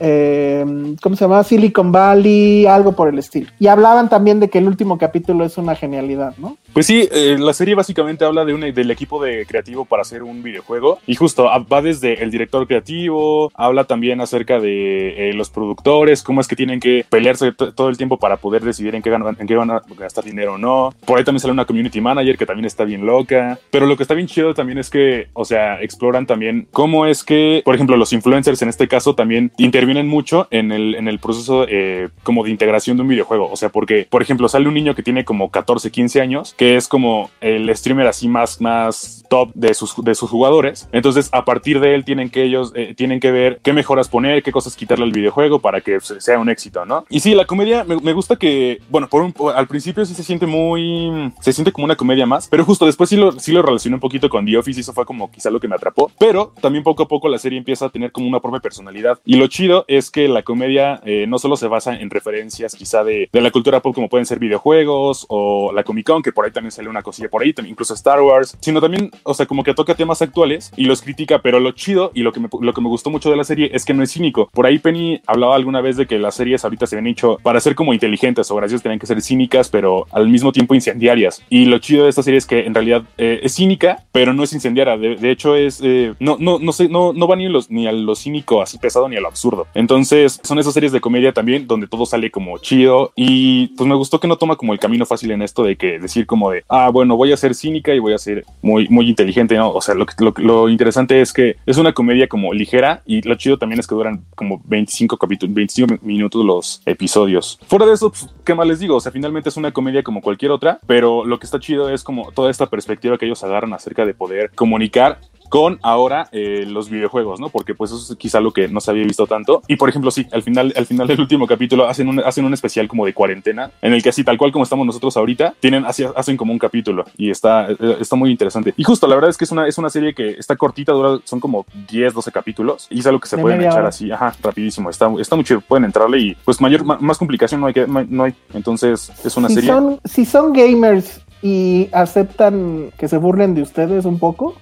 eh, ¿cómo se llama? Silicon Valley, algo por el estilo. Y hablaban también de que el último capítulo es una genialidad, ¿no? Pues sí, eh, la serie básicamente habla de un, del equipo de creativo para hacer un videojuego y justo va desde el director creativo, habla también acerca de eh, los productores, cómo es que tienen que pelearse todo el tiempo para poder decidir en qué, en qué van a gastar dinero o no. Por ahí también sale una community manager que también está bien loca, pero lo que está bien chido también es que, o sea, exploran también cómo es que, por ejemplo, los influencers en este caso también intervienen mucho en el, en el proceso eh, como de integración de un videojuego. O sea, porque, por ejemplo, sale un niño que tiene como 14, 15 años, que es como el streamer así más, más top de sus, de sus jugadores. Entonces, a partir de él tienen que ellos, eh, tienen que ver qué mejoras poner, qué cosas quitarle al videojuego para que sea un éxito, ¿no? Y sí, la comedia me, gusta que, bueno, por al principio sí se siente muy, se siente como una comedia más, pero justo después sí lo, sí lo relacioné un poquito con The Office y eso fue como quizá lo que me atrapó. Pero también poco a poco la serie empieza a tener como una propia personalidad. Y lo chido es que la comedia eh, no solo se basa en referencias quizá de, de, la cultura pop como pueden ser videojuegos o la Comic Con, que por ahí también sale una cosilla por ahí, también, incluso Star Wars, sino también, o sea, como que toca temas actuales y los critica, pero lo chido y lo que me, lo que me gustó mucho de la serie es que no es cínico. Por ahí Penny hablaba alguna vez de que las series ahorita se ven hecho para ser como inteligentes o graciosas, tienen que ser cínicas, pero al mismo tiempo incendiarias. Y lo chido de esta serie es que en realidad eh, es cínica, pero no es incendiaria. De, de hecho, es, eh, no, no, no sé, no, no va ni, los, ni a lo cínico así pesado ni a lo absurdo. Entonces, son esas series de comedia también donde todo sale como chido y pues me gustó que no toma como el camino fácil en esto de que decir como de, ah, bueno, voy a ser cínica y voy a ser muy, muy inteligente, ¿no? O sea, lo, lo, lo interesante es que es una comedia como ligera y lo chido también es que duran como 25 capítulos, 25 minutos los episodios. Fuera de eso, pues, ¿qué más les digo? O sea, finalmente es una comedia como cualquier otra, pero lo que está chido es como toda esta perspectiva que ellos agarran acerca de poder comunicar con ahora eh, los videojuegos, ¿no? Porque pues eso es quizá lo que no se había visto tanto. Y por ejemplo, sí, al final, al final del último capítulo hacen un, hacen un especial como de cuarentena, en el que así, tal cual como estamos nosotros ahorita, tienen, hacen como un capítulo y está, eh, está muy interesante. Y justo, la verdad es que es una, es una serie que está cortita, dura, son como 10, 12 capítulos y es algo que se De pueden echar hora. así, ajá, rapidísimo. Está, está muy chido, pueden entrarle y pues mayor, ma- más complicación no hay, que, no hay. Entonces es una Si serie. son, si son gamers y aceptan que se burlen de ustedes un poco,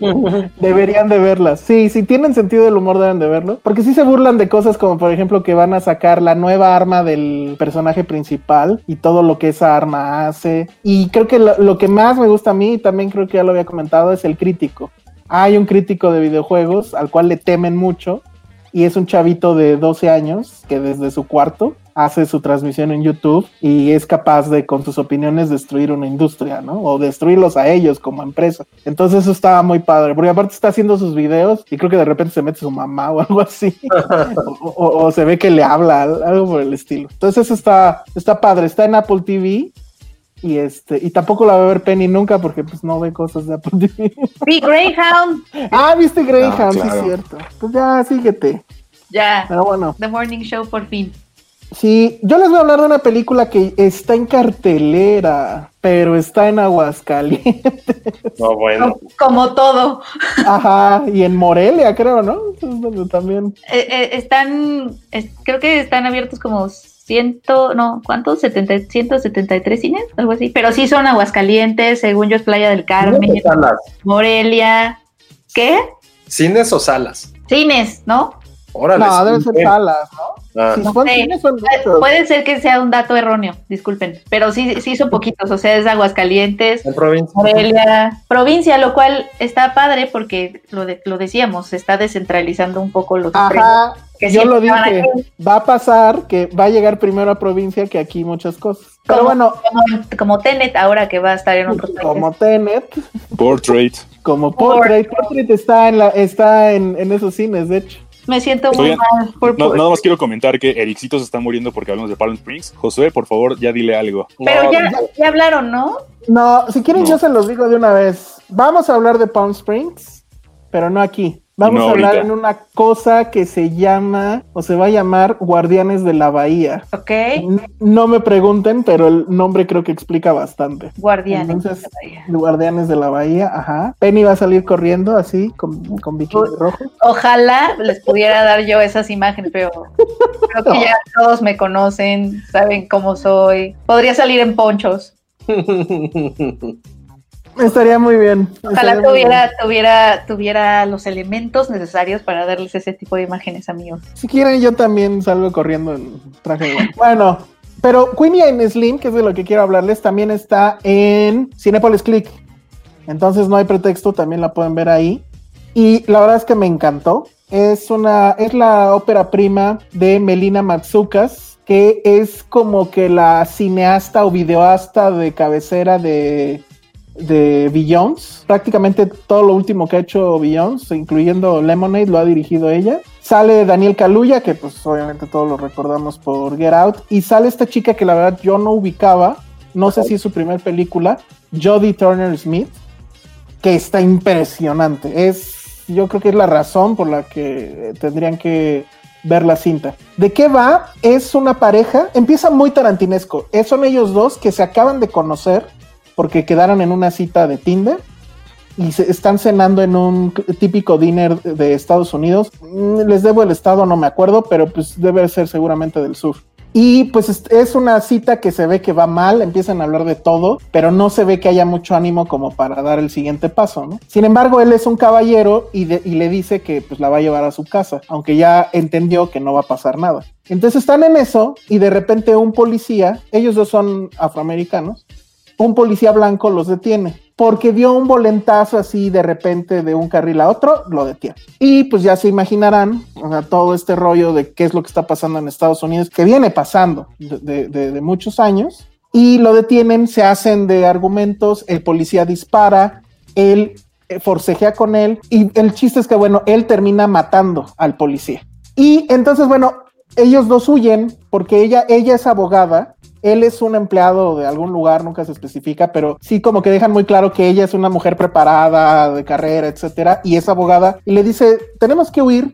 deberían de verlas. Sí, si tienen sentido del humor deben de verlo. Porque sí se burlan de cosas como por ejemplo que van a sacar la nueva arma del personaje principal y todo lo que esa arma hace. Y creo que lo, lo que más me gusta a mí, y también creo que ya lo había comentado, es el crítico. Hay un crítico de videojuegos al cual le temen mucho y es un chavito de 12 años que desde su cuarto hace su transmisión en YouTube y es capaz de con sus opiniones destruir una industria, ¿no? O destruirlos a ellos como empresa. Entonces eso estaba muy padre, porque aparte está haciendo sus videos y creo que de repente se mete su mamá o algo así, o, o- o se ve que le habla, algo por el estilo. Entonces eso está, está padre, está en Apple TV. Y este, y tampoco la va a ver Penny nunca porque pues no ve cosas de Apple TV. Sí, Greyhound. ah, viste Greyhound, Ah, sí es cierto. Pues ya, síguete. Ya. Pero bueno. The Morning Show por fin. Sí, yo les voy a hablar de una película que está en cartelera, pero está en Aguascalientes. No, bueno. Como, como todo. Ajá, y en Morelia, creo, ¿no? Es donde también. Eh, eh, están, es- creo que están abiertos como ciento, no, ¿cuántos? 70, 173 cines, algo así. Pero sí son Aguascalientes, según yo es Playa del Carmen, ¿Cines o salas? Morelia. ¿Qué? ¿Cines o salas? Cines, ¿no? Órale. No, sí, deben ser salas, ¿no? Ah, Si No son sé. cines, son muchos. Puede ser que sea un dato erróneo, disculpen, pero sí, sí son poquitos, o sea, es Aguascalientes, en provincia. Morelia, provincia, lo cual está padre porque lo, de- lo decíamos, se está descentralizando un poco los. Ajá, que yo lo dije. Va a pasar que va a llegar primero a provincia que aquí muchas cosas. Pero Como- bueno, Como, como Tenet ahora que va a estar en otros países. como Tenet, Portrait. como Por- Portrait, Portrait está en la, está en, en esos cines, de hecho. Me siento muy Oigan, mal por, No, por- nada más quiero comentar que Ericito se está muriendo porque hablamos de Palm Springs. Josué, por favor, ya dile algo. Pero No, ya, ya hablaron, ¿no? No, si quieren No. yo se los digo de una vez. Vamos a hablar de Palm Springs, pero no aquí. Vamos No a hablar ahorita. en una cosa que se llama, o se va a llamar Guardianes de la Bahía. Ok. No me pregunten, pero el nombre creo que explica bastante. Guardianes. Entonces, Guardianes de la Bahía, ajá. Penny va a salir corriendo así, con, con bikini rojo. Ojalá les pudiera dar yo esas imágenes, pero creo que ya todos me conocen, saben cómo soy. Podría salir en ponchos. Estaría muy bien. Ojalá tuviera, bien. tuviera, tuviera los elementos necesarios para darles ese tipo de imágenes, amigos. Si quieren, yo también salgo corriendo en traje. Bueno, pero Queenie and Slim, que es de lo que quiero hablarles, también está en Cinepolis Click. Entonces no hay pretexto, también la pueden ver ahí. Y la verdad es que me encantó. Es una, es la ópera prima de Melina Matsukas, que es como que la cineasta o videoasta de cabecera de, de Beyoncé. Prácticamente todo lo último que ha hecho Beyoncé, incluyendo Lemonade, lo ha dirigido ella. Sale Daniel Kaluuya, que pues obviamente todos lo recordamos por Get Out. Y sale esta chica que la verdad yo no ubicaba, no sé si es su primer película, Jodie Turner Smith, que está impresionante. Es, yo creo que es la razón por la que tendrían que ver la cinta. ¿De qué va? Es una pareja, empieza muy tarantinesco. Eh, Son ellos dos que se acaban de conocer porque quedaron en una cita de Tinder y se están cenando en un típico dinner de Estados Unidos. Mm, Les debo el estado, no me acuerdo, pero pues debe ser seguramente del sur. Y pues es- una cita que se ve que va mal, empiezan a hablar de todo, pero no se ve que haya mucho ánimo como para dar el siguiente paso, ¿no? Sin embargo, él es un caballero y, de- y le dice que pues la va a llevar a su casa, aunque ya entendió que no va a pasar nada. Entonces están en eso y de repente un policía, ellos dos son afroamericanos, un policía blanco los detiene porque dio un volentazo así de repente de un carril a otro, lo detiene. Y pues ya se imaginarán todo este rollo de qué es lo que está pasando en Estados Unidos, que viene pasando de- de muchos años. Y lo detienen, se hacen de argumentos, el policía dispara, él eh, forcejea con él y el chiste es que, bueno, él termina matando al policía. Y entonces, bueno, ellos dos huyen porque ella, ella es abogada Él es un empleado de algún lugar, nunca se especifica, pero sí como que dejan muy claro que ella es una mujer preparada, de carrera, etcétera, y es abogada, y le dice, tenemos que huir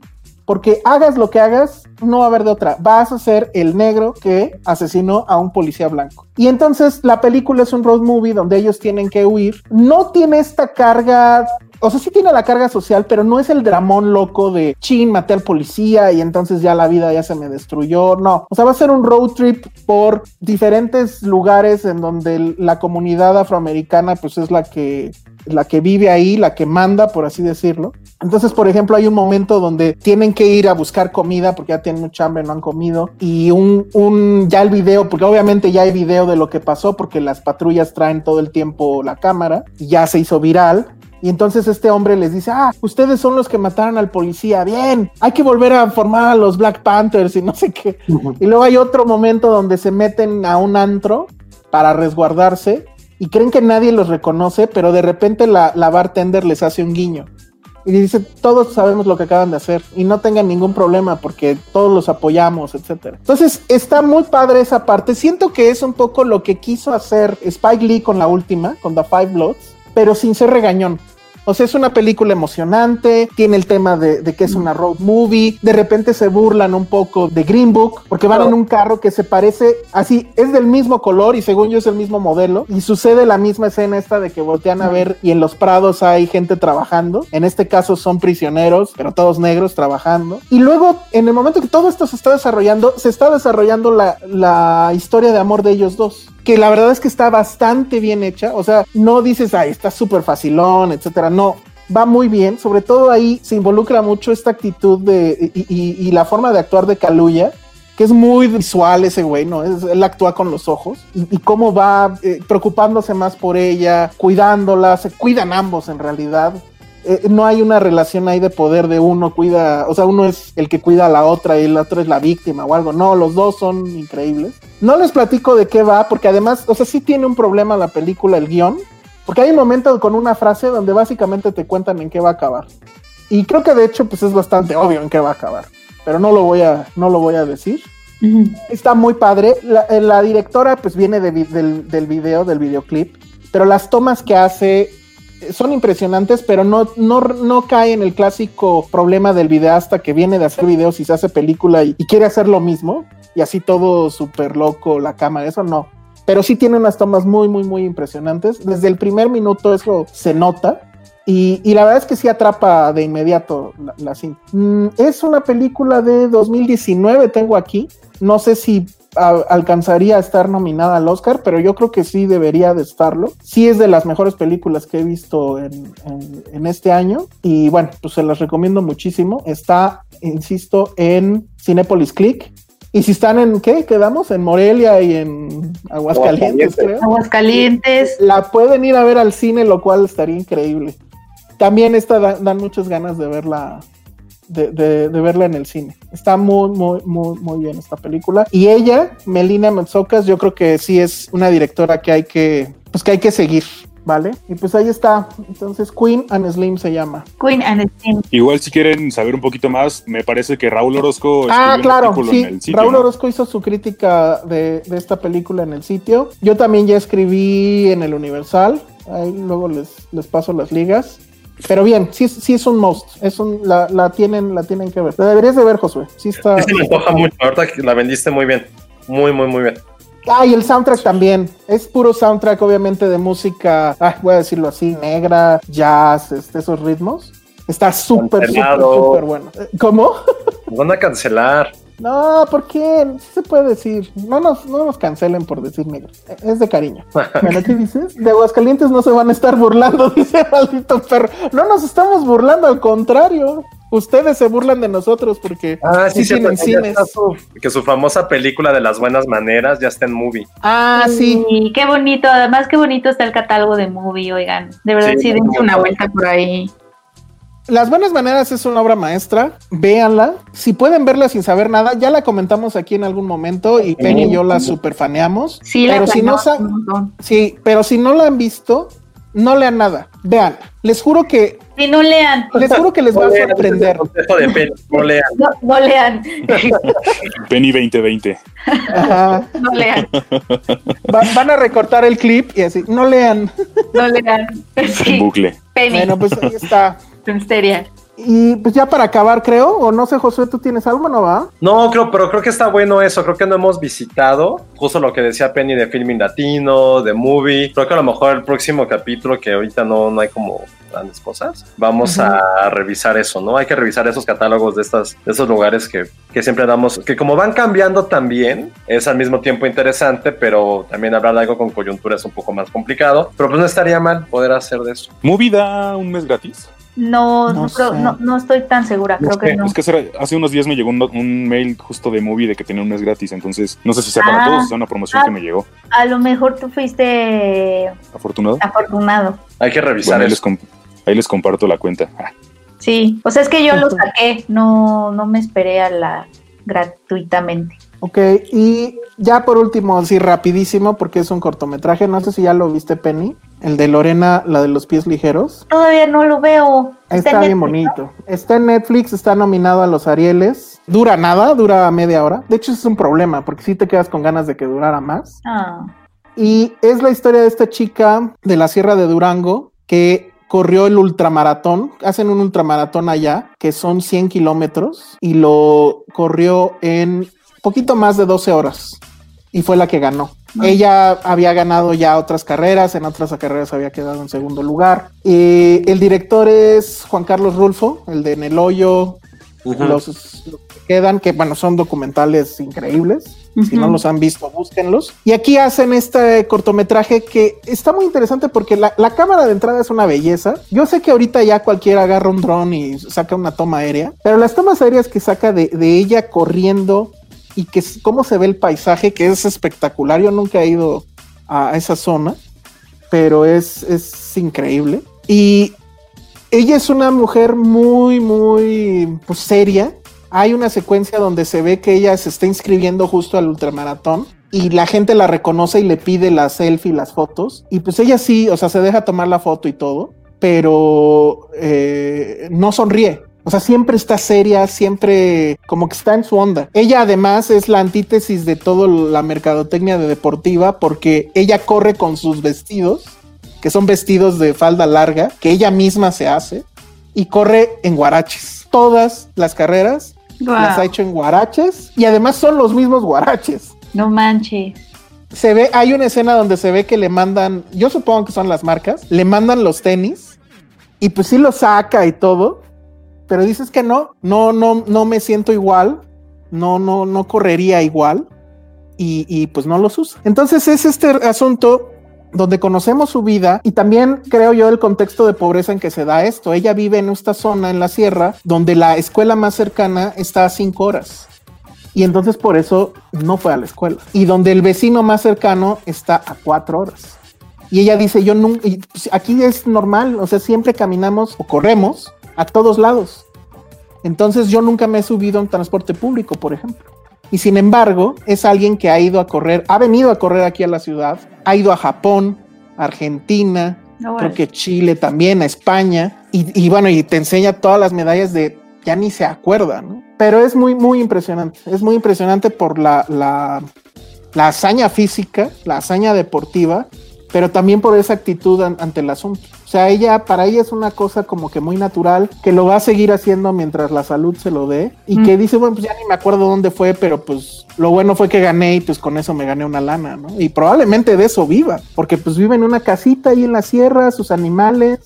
porque hagas lo que hagas, no va a haber de otra. Vas a ser el negro que asesinó a un policía blanco. Y entonces la película es un road movie donde ellos tienen que huir. No tiene esta carga o sea, sí tiene la carga social, pero no es el dramón loco de chin, maté al policía y entonces ya la vida ya se me destruyó. No, o sea, va a ser un road trip por diferentes lugares en donde la comunidad afroamericana pues es la que la que vive ahí, la que manda, por así decirlo. Entonces, por ejemplo, hay un momento donde tienen que ir a buscar comida porque ya tienen mucha hambre, no han comido. Y un, un, ya el video, porque obviamente ya hay video de lo que pasó porque las patrullas traen todo el tiempo la cámara y ya se hizo viral. Y entonces este hombre les dice, ah, ustedes son los que mataron al policía, bien, hay que volver a formar a los Black Panthers y no sé qué. Y luego hay otro momento donde se meten a un antro para resguardarse y creen que nadie los reconoce, pero de repente la, la bartender les hace un guiño. Y dice, todos sabemos lo que acaban de hacer y no tengan ningún problema porque todos los apoyamos, etcétera. Entonces, está muy padre esa parte. Siento que es un poco lo que quiso hacer Spike Lee con la última, con The Five Bloods, pero sin ser regañón. O sea, es una película emocionante, tiene el tema de, que es una road movie, de repente se burlan un poco de Green Book, porque van en un carro que se parece así, es del mismo color y según yo es el mismo modelo, y sucede la misma escena esta de que voltean a ver y en los prados hay gente trabajando, en este caso son prisioneros, pero todos negros trabajando, y luego en el momento que todo esto se está desarrollando, se está desarrollando la, la historia de amor de ellos dos que la verdad es que está bastante bien hecha. O sea, no dices, ay, está súper facilón, etcétera. No, va muy bien. Sobre todo ahí se involucra mucho esta actitud de y, la forma de actuar de Kaluya. Que es muy visual ese güey, ¿no? Es, él actúa con los ojos y, cómo va eh, preocupándose más por ella, cuidándola, se cuidan ambos en realidad. Eh, no hay una relación ahí de poder de uno cuida, o sea, uno es el que cuida a la otra y el otro es la víctima o algo. No, los dos son increíbles. No les platico de qué va, porque además, o sea, sí tiene un problema la película, el guion, porque hay un momento con una frase donde básicamente te cuentan en qué va a acabar. Y creo que de hecho, pues es bastante obvio en qué va a acabar, pero no lo voy a, no lo voy a decir. Está muy padre. La, eh, directora, pues viene del, del video, del videoclip, pero las tomas que hace son impresionantes, pero no, no, no cae en el clásico problema del videasta que viene de hacer videos y se hace película y, quiere hacer lo mismo, y así todo súper loco, la cámara, eso no. Pero sí tiene unas tomas muy, muy, muy impresionantes. Desde el primer minuto eso se nota. Y, la verdad es que sí atrapa de inmediato la, cinta. Mm, es una película de 2019, tengo aquí. No sé si alcanzaría a estar nominada al Oscar, pero yo creo que sí debería de estarlo. Sí es de las mejores películas que he visto en, este año y bueno, pues se las recomiendo muchísimo. Está, insisto, en Cinepolis Click. Y si están en, ¿qué? Quedamos en Morelia y en Aguascalientes, creo. Aguascalientes. La pueden ir a ver al cine, lo cual estaría increíble. También esta dan muchas ganas de verla de, verla en el cine. Está muy, muy, muy, muy bien esta película. Y ella, Melina Metzokas, yo creo que sí es una directora que hay que, pues que hay que seguir. ¿Vale? Y pues ahí está. Entonces, Queen and Slim se llama. Queen and Slim. Igual, si quieren saber un poquito más, me parece que Raúl Orozco. Ah, claro, sí. Raúl Orozco hizo su crítica de, de, esta película en el sitio. Yo también ya escribí en el Universal. Ahí luego les, les paso las ligas. Pero bien, sí, sí es un most. Es un, la, la, tienen, la tienen que ver. La deberías de ver, Josué. Sí está. Sí, me antoja mucho. Ahorita la vendiste muy bien. Muy, muy, muy bien. Ah, y el soundtrack también. Es puro soundtrack, obviamente, de música, ah, voy a decirlo así, negra, jazz, este, esos ritmos. Está súper, súper, súper bueno. ¿Cómo? Van a cancelar. No, ¿por qué? Sí se puede decir. No nos, no nos cancelen por decir negro. Es de cariño. bueno, ¿qué dices? De Aguascalientes no se van a estar burlando, dice maldito perro. No nos estamos burlando, al contrario. Ustedes se burlan de nosotros porque ah, sí, tienen cines. que su famosa película de las buenas maneras ya está en movie. Ah, sí. qué bonito. Además, qué bonito está el catálogo de movie, oigan. De verdad, sí, dense una vuelta por ahí. Las Buenas Maneras es una obra maestra, véanla. Si pueden verla sin saber nada, ya la comentamos aquí en algún momento y Penny y yo la superfaneamos. Sí, pero si no sí, pero si no la han visto, no lean nada. Vean, les juro que Y no lean. Les juro que les va a sorprender. consejo de Penny, no lean. No, no lean. Penny 2020. Ajá. No lean. Va- van a recortar el clip y así, no lean. No lean. En Sí. bucle. Penny. Bueno, pues ahí está. Filmsteria. Y pues ya para acabar, creo, o no sé, Josué, ¿tú tienes algo, no va? No, creo, pero creo que está bueno eso. Creo que no hemos visitado justo lo que decía Penny de Filming Latino, de Movie. Creo que a lo mejor el próximo capítulo, que ahorita no, no hay como grandes cosas, vamos a revisar eso, ¿no? Hay que revisar esos catálogos de, estas, de esos lugares que, que siempre damos, que como van cambiando también, es al mismo tiempo interesante, pero también hablar de algo con coyuntura es un poco más complicado. Pero pues no estaría mal poder hacer de eso. ¿Movie da un mes gratis? No, No no, creo- sé. no, no estoy tan segura, creo que no. Es que hace- hace unos días me llegó un, un mail justo de Movie de que tenía un mes gratis, entonces no sé si sea para Ah. todos, o sea una promoción Ah. que me llegó. A lo mejor tú fuiste Afortunado. afortunado. Hay que revisar Bueno, ahí les, eso. com- ahí les comparto la cuenta. Ah, Sí, o sea, es que yo lo saqué, no, no me esperé a la gratuitamente. Ok, y ya por último, así rapidísimo, porque es un cortometraje, no sé si ya lo viste, Penny, el de Lorena, la de los pies ligeros. Todavía no lo veo. Está, en bien Netflix, ¿no? bonito. Está en Netflix, está nominado a los Arieles. Dura nada, dura media hora. De hecho, es un problema, porque si te quedas con ganas de que durara más. Ah, Y es la historia de esta chica de la Sierra de Durango que corrió el ultramaratón. Hacen un ultramaratón allá, que son 100 kilómetros, y lo corrió en poquito más de 12 horas. Y fue la que ganó. Ella había ganado ya otras carreras, en otras carreras había quedado en segundo lugar. Y el director es Juan Carlos Rulfo, el de En el Hoyo, los, los que quedan, que bueno, son documentales increíbles. Si no los han visto, búsquenlos. Y aquí hacen este cortometraje que está muy interesante porque la, la cámara de entrada es una belleza. Yo sé que ahorita ya cualquiera agarra un dron y saca una toma aérea, pero las tomas aéreas que saca de, de ella corriendo y que cómo se ve el paisaje, que es espectacular. Yo nunca he ido a esa zona, pero es, es increíble. Y ella es una mujer muy, muy pues, seria. Hay una secuencia donde se ve que ella se está inscribiendo justo al ultramaratón y la gente la reconoce y le pide la selfie, las fotos. Y pues ella sí, o sea, se deja tomar la foto y todo, pero eh, no sonríe. O sea, siempre está seria, siempre como que está en su onda. Ella además es la antítesis de toda la mercadotecnia de deportiva porque ella corre con sus vestidos que son vestidos de falda larga, que ella misma se hace, y corre en guaraches. Todas las carreras Guau. las ha hecho en guaraches, y además son los mismos guaraches. no manches. Se ve, hay una escena donde se ve que le mandan, yo supongo que son las marcas, le mandan los tenis, y pues sí los saca y todo, pero dices que no, no, no, no me siento igual, no, no, no correría igual, y, y pues no los usa. Entonces es este asunto donde conocemos su vida y también creo yo el contexto de pobreza en que se da esto. Ella vive en esta zona en la sierra donde la escuela más cercana está a cinco horas. Y entonces por eso no fue a la escuela. Y donde el vecino más cercano está a cuatro horas. Y ella dice, yo nunca, aquí es normal, o sea, siempre caminamos o corremos a todos lados. Entonces yo nunca me he subido a un transporte público, por ejemplo. Y sin embargo, es alguien que ha ido a correr, ha venido a correr aquí a la ciudad, ha ido a Japón, Argentina, No, creo que Chile también, a España, y, y bueno, y te enseña todas las medallas de, ya ni se acuerda, ¿no? Pero es muy, muy impresionante, es muy impresionante por la, la, la hazaña física, la hazaña deportiva, pero también por esa actitud an- ante el asunto. O sea, ella, para ella es una cosa como que muy natural, que lo va a seguir haciendo mientras la salud se lo dé, y Mm. que dice, bueno, pues ya ni me acuerdo dónde fue, pero pues lo bueno fue que gané y pues con eso me gané una lana, ¿no? Y probablemente de eso viva, porque pues vive en una casita ahí en la sierra, sus animales,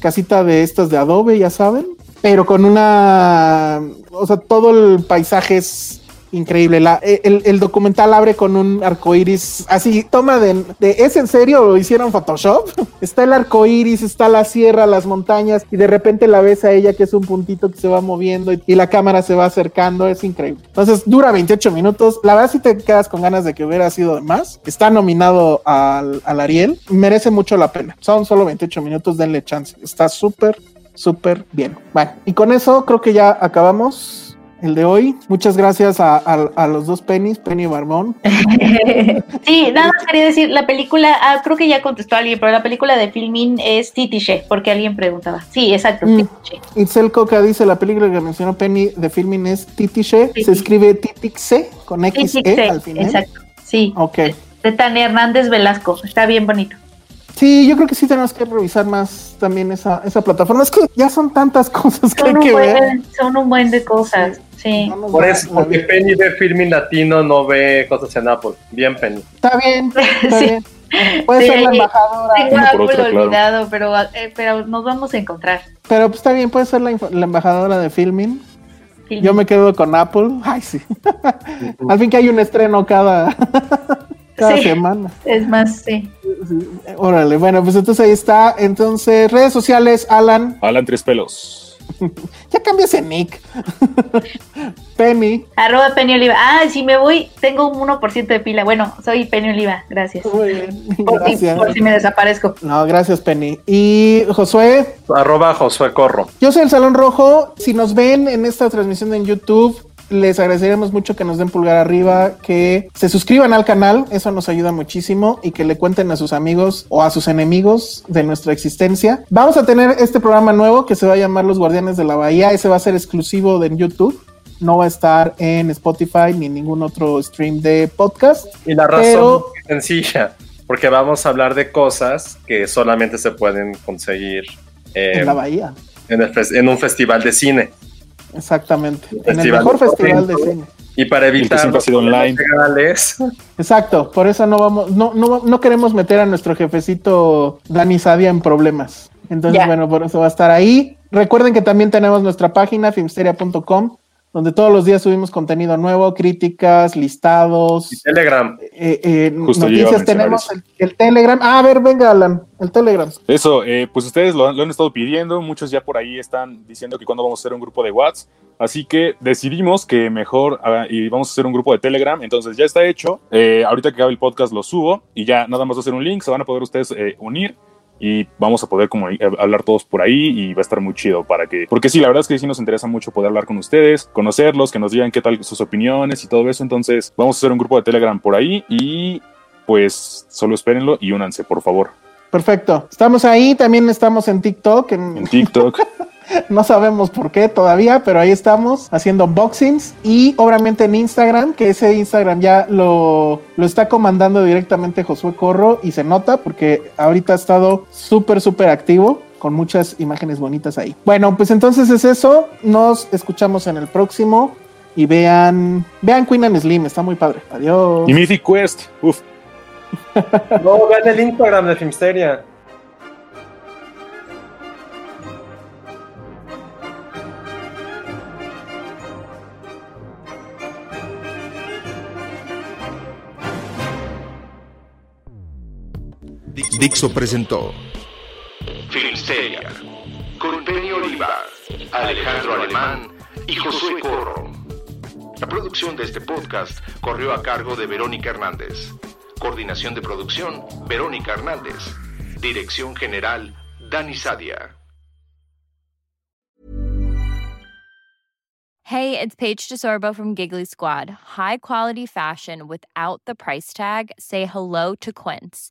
casita de estas de adobe, ya saben, pero con una, o sea, todo el paisaje es increíble. La- el, el documental abre con un arco iris así, toma de, ¿es en serio? ¿Lo hicieron Photoshop? está el arco iris, está la sierra, las montañas, y de repente la ves a ella que es un puntito que se va moviendo y, la cámara se va acercando, es increíble. Entonces dura 28 minutos. La verdad, si te quedas con ganas de que hubiera sido de más, está nominado al, al Ariel, merece mucho la pena. Son solo 28 minutos, denle chance. Está súper, súper bien. Bueno, y con eso creo que ya acabamos. El de hoy. Muchas gracias a, a- a los dos Pennies, Penny y Barbón. sí, nada más quería decir, la película, ah, creo que ya contestó alguien, pero la película de filming es Titiche, porque alguien preguntaba. Sí, exacto, Mm. Titiche. Itzel Coca dice, la película que mencionó Penny de filming es Titiche, se escribe Titixe con XE Titiche, al final. exacto. Sí, Ok. de Tania Hernández Velasco, está bien bonito. Sí, yo creo que sí tenemos que revisar más también esa, esa plataforma. Es que ya son tantas cosas que hay Son un, que ver. buen, son un buen de cosas, sí. Por eso, porque Penny ve filming latino, no ve cosas en Apple. Bien, Penny. Está bien, está Sí. bien. Puede Sí, ser la embajadora. Tengo Apple otro, claro. olvidado, pero, eh, pero nos vamos a encontrar. Pero pues está bien, puede ser la, embajadora de filming. Filming. Yo me quedo con Apple. Ay, sí. Al fin que hay un estreno cada, cada Sí. semana. Es más, sí. Órale, bueno, pues entonces ahí está. Entonces, redes sociales, Alan. Alan Tres Pelos. Ya cambias ese nick. Penny. Arroba Penny Oliva. Ah, si me voy, tengo un 1% de pila. Bueno, soy Penny Oliva, gracias. Muy bien. Por si, por si me desaparezco. No, gracias, Penny. Y Josué, Arroba Josué Corro. Yo soy el Salón Rojo. Si nos ven en esta transmisión en YouTube, les agradeceríamos mucho que nos den pulgar arriba, que se suscriban al canal, eso nos ayuda muchísimo y que le cuenten a sus amigos o a sus enemigos de nuestra existencia. Vamos a tener este programa nuevo que se va a llamar Los Guardianes de la Bahía, ese va a ser exclusivo de YouTube. No va a estar en Spotify ni en ningún otro stream de podcast. Y la razón Pero- es sencilla, porque vamos a hablar de cosas que solamente se pueden conseguir eh, En la Bahía, en, el en un festival de cine. Exactamente. En el mejor de festival de cine. Y para que evitar siempre ha los sido online. legales, Exacto, por eso no vamos, no, no, no queremos meter a nuestro jefecito Dani Sadia en problemas. Entonces, bueno, por eso va a estar ahí. Recuerden que también tenemos nuestra página, filmsteria.com, donde todos los días subimos contenido nuevo, críticas, listados, y Telegram. eh, eh, Justo noticias. Tenemos el, el Telegram. Ah, a ver, venga, Alan, el Telegram. Eso, eh, pues ustedes lo, han- lo han estado pidiendo, muchos ya por ahí están diciendo que cuando vamos a hacer un grupo de WhatsApp, así que decidimos que mejor ah, y vamos a hacer un grupo de Telegram, entonces ya está hecho, Eh, ahorita que acabe el podcast lo subo y ya nada más va a ser un link, se van a poder ustedes eh, unir y vamos a poder como eh, hablar todos por ahí y va a estar muy chido para que, porque sí, la verdad es que sí nos interesa mucho poder hablar con ustedes, conocerlos, que nos digan qué tal sus opiniones y todo eso, entonces vamos a hacer un grupo de Telegram por ahí y pues solo espérenlo y únanse, por favor, Perfecto. Estamos ahí, también estamos en TikTok, en, en TikTok. No sabemos por qué todavía, pero ahí estamos haciendo unboxings y obviamente en Instagram, que ese Instagram ya lo, lo está comandando directamente Josué Corro y se nota porque ahorita ha estado súper, súper activo con muchas imágenes bonitas ahí. Bueno, pues entonces es eso. Nos escuchamos en el próximo y vean, vean Queen and Slim, está muy padre. Adiós. Y Mythic Quest, uff. No, vean el Instagram de Filmsteria. Dixo presentó Filmsteria, con Penny Oliva, Alejandro Alemán y Josué Corro. La producción de este podcast corrió a cargo de Verónica Hernández. Coordinación de producción, Verónica Hernández. Dirección general, Dani Sadia. Hey, it's Paige DeSorbo from Giggly Squad. High quality fashion without the price tag. Say hello to Quince.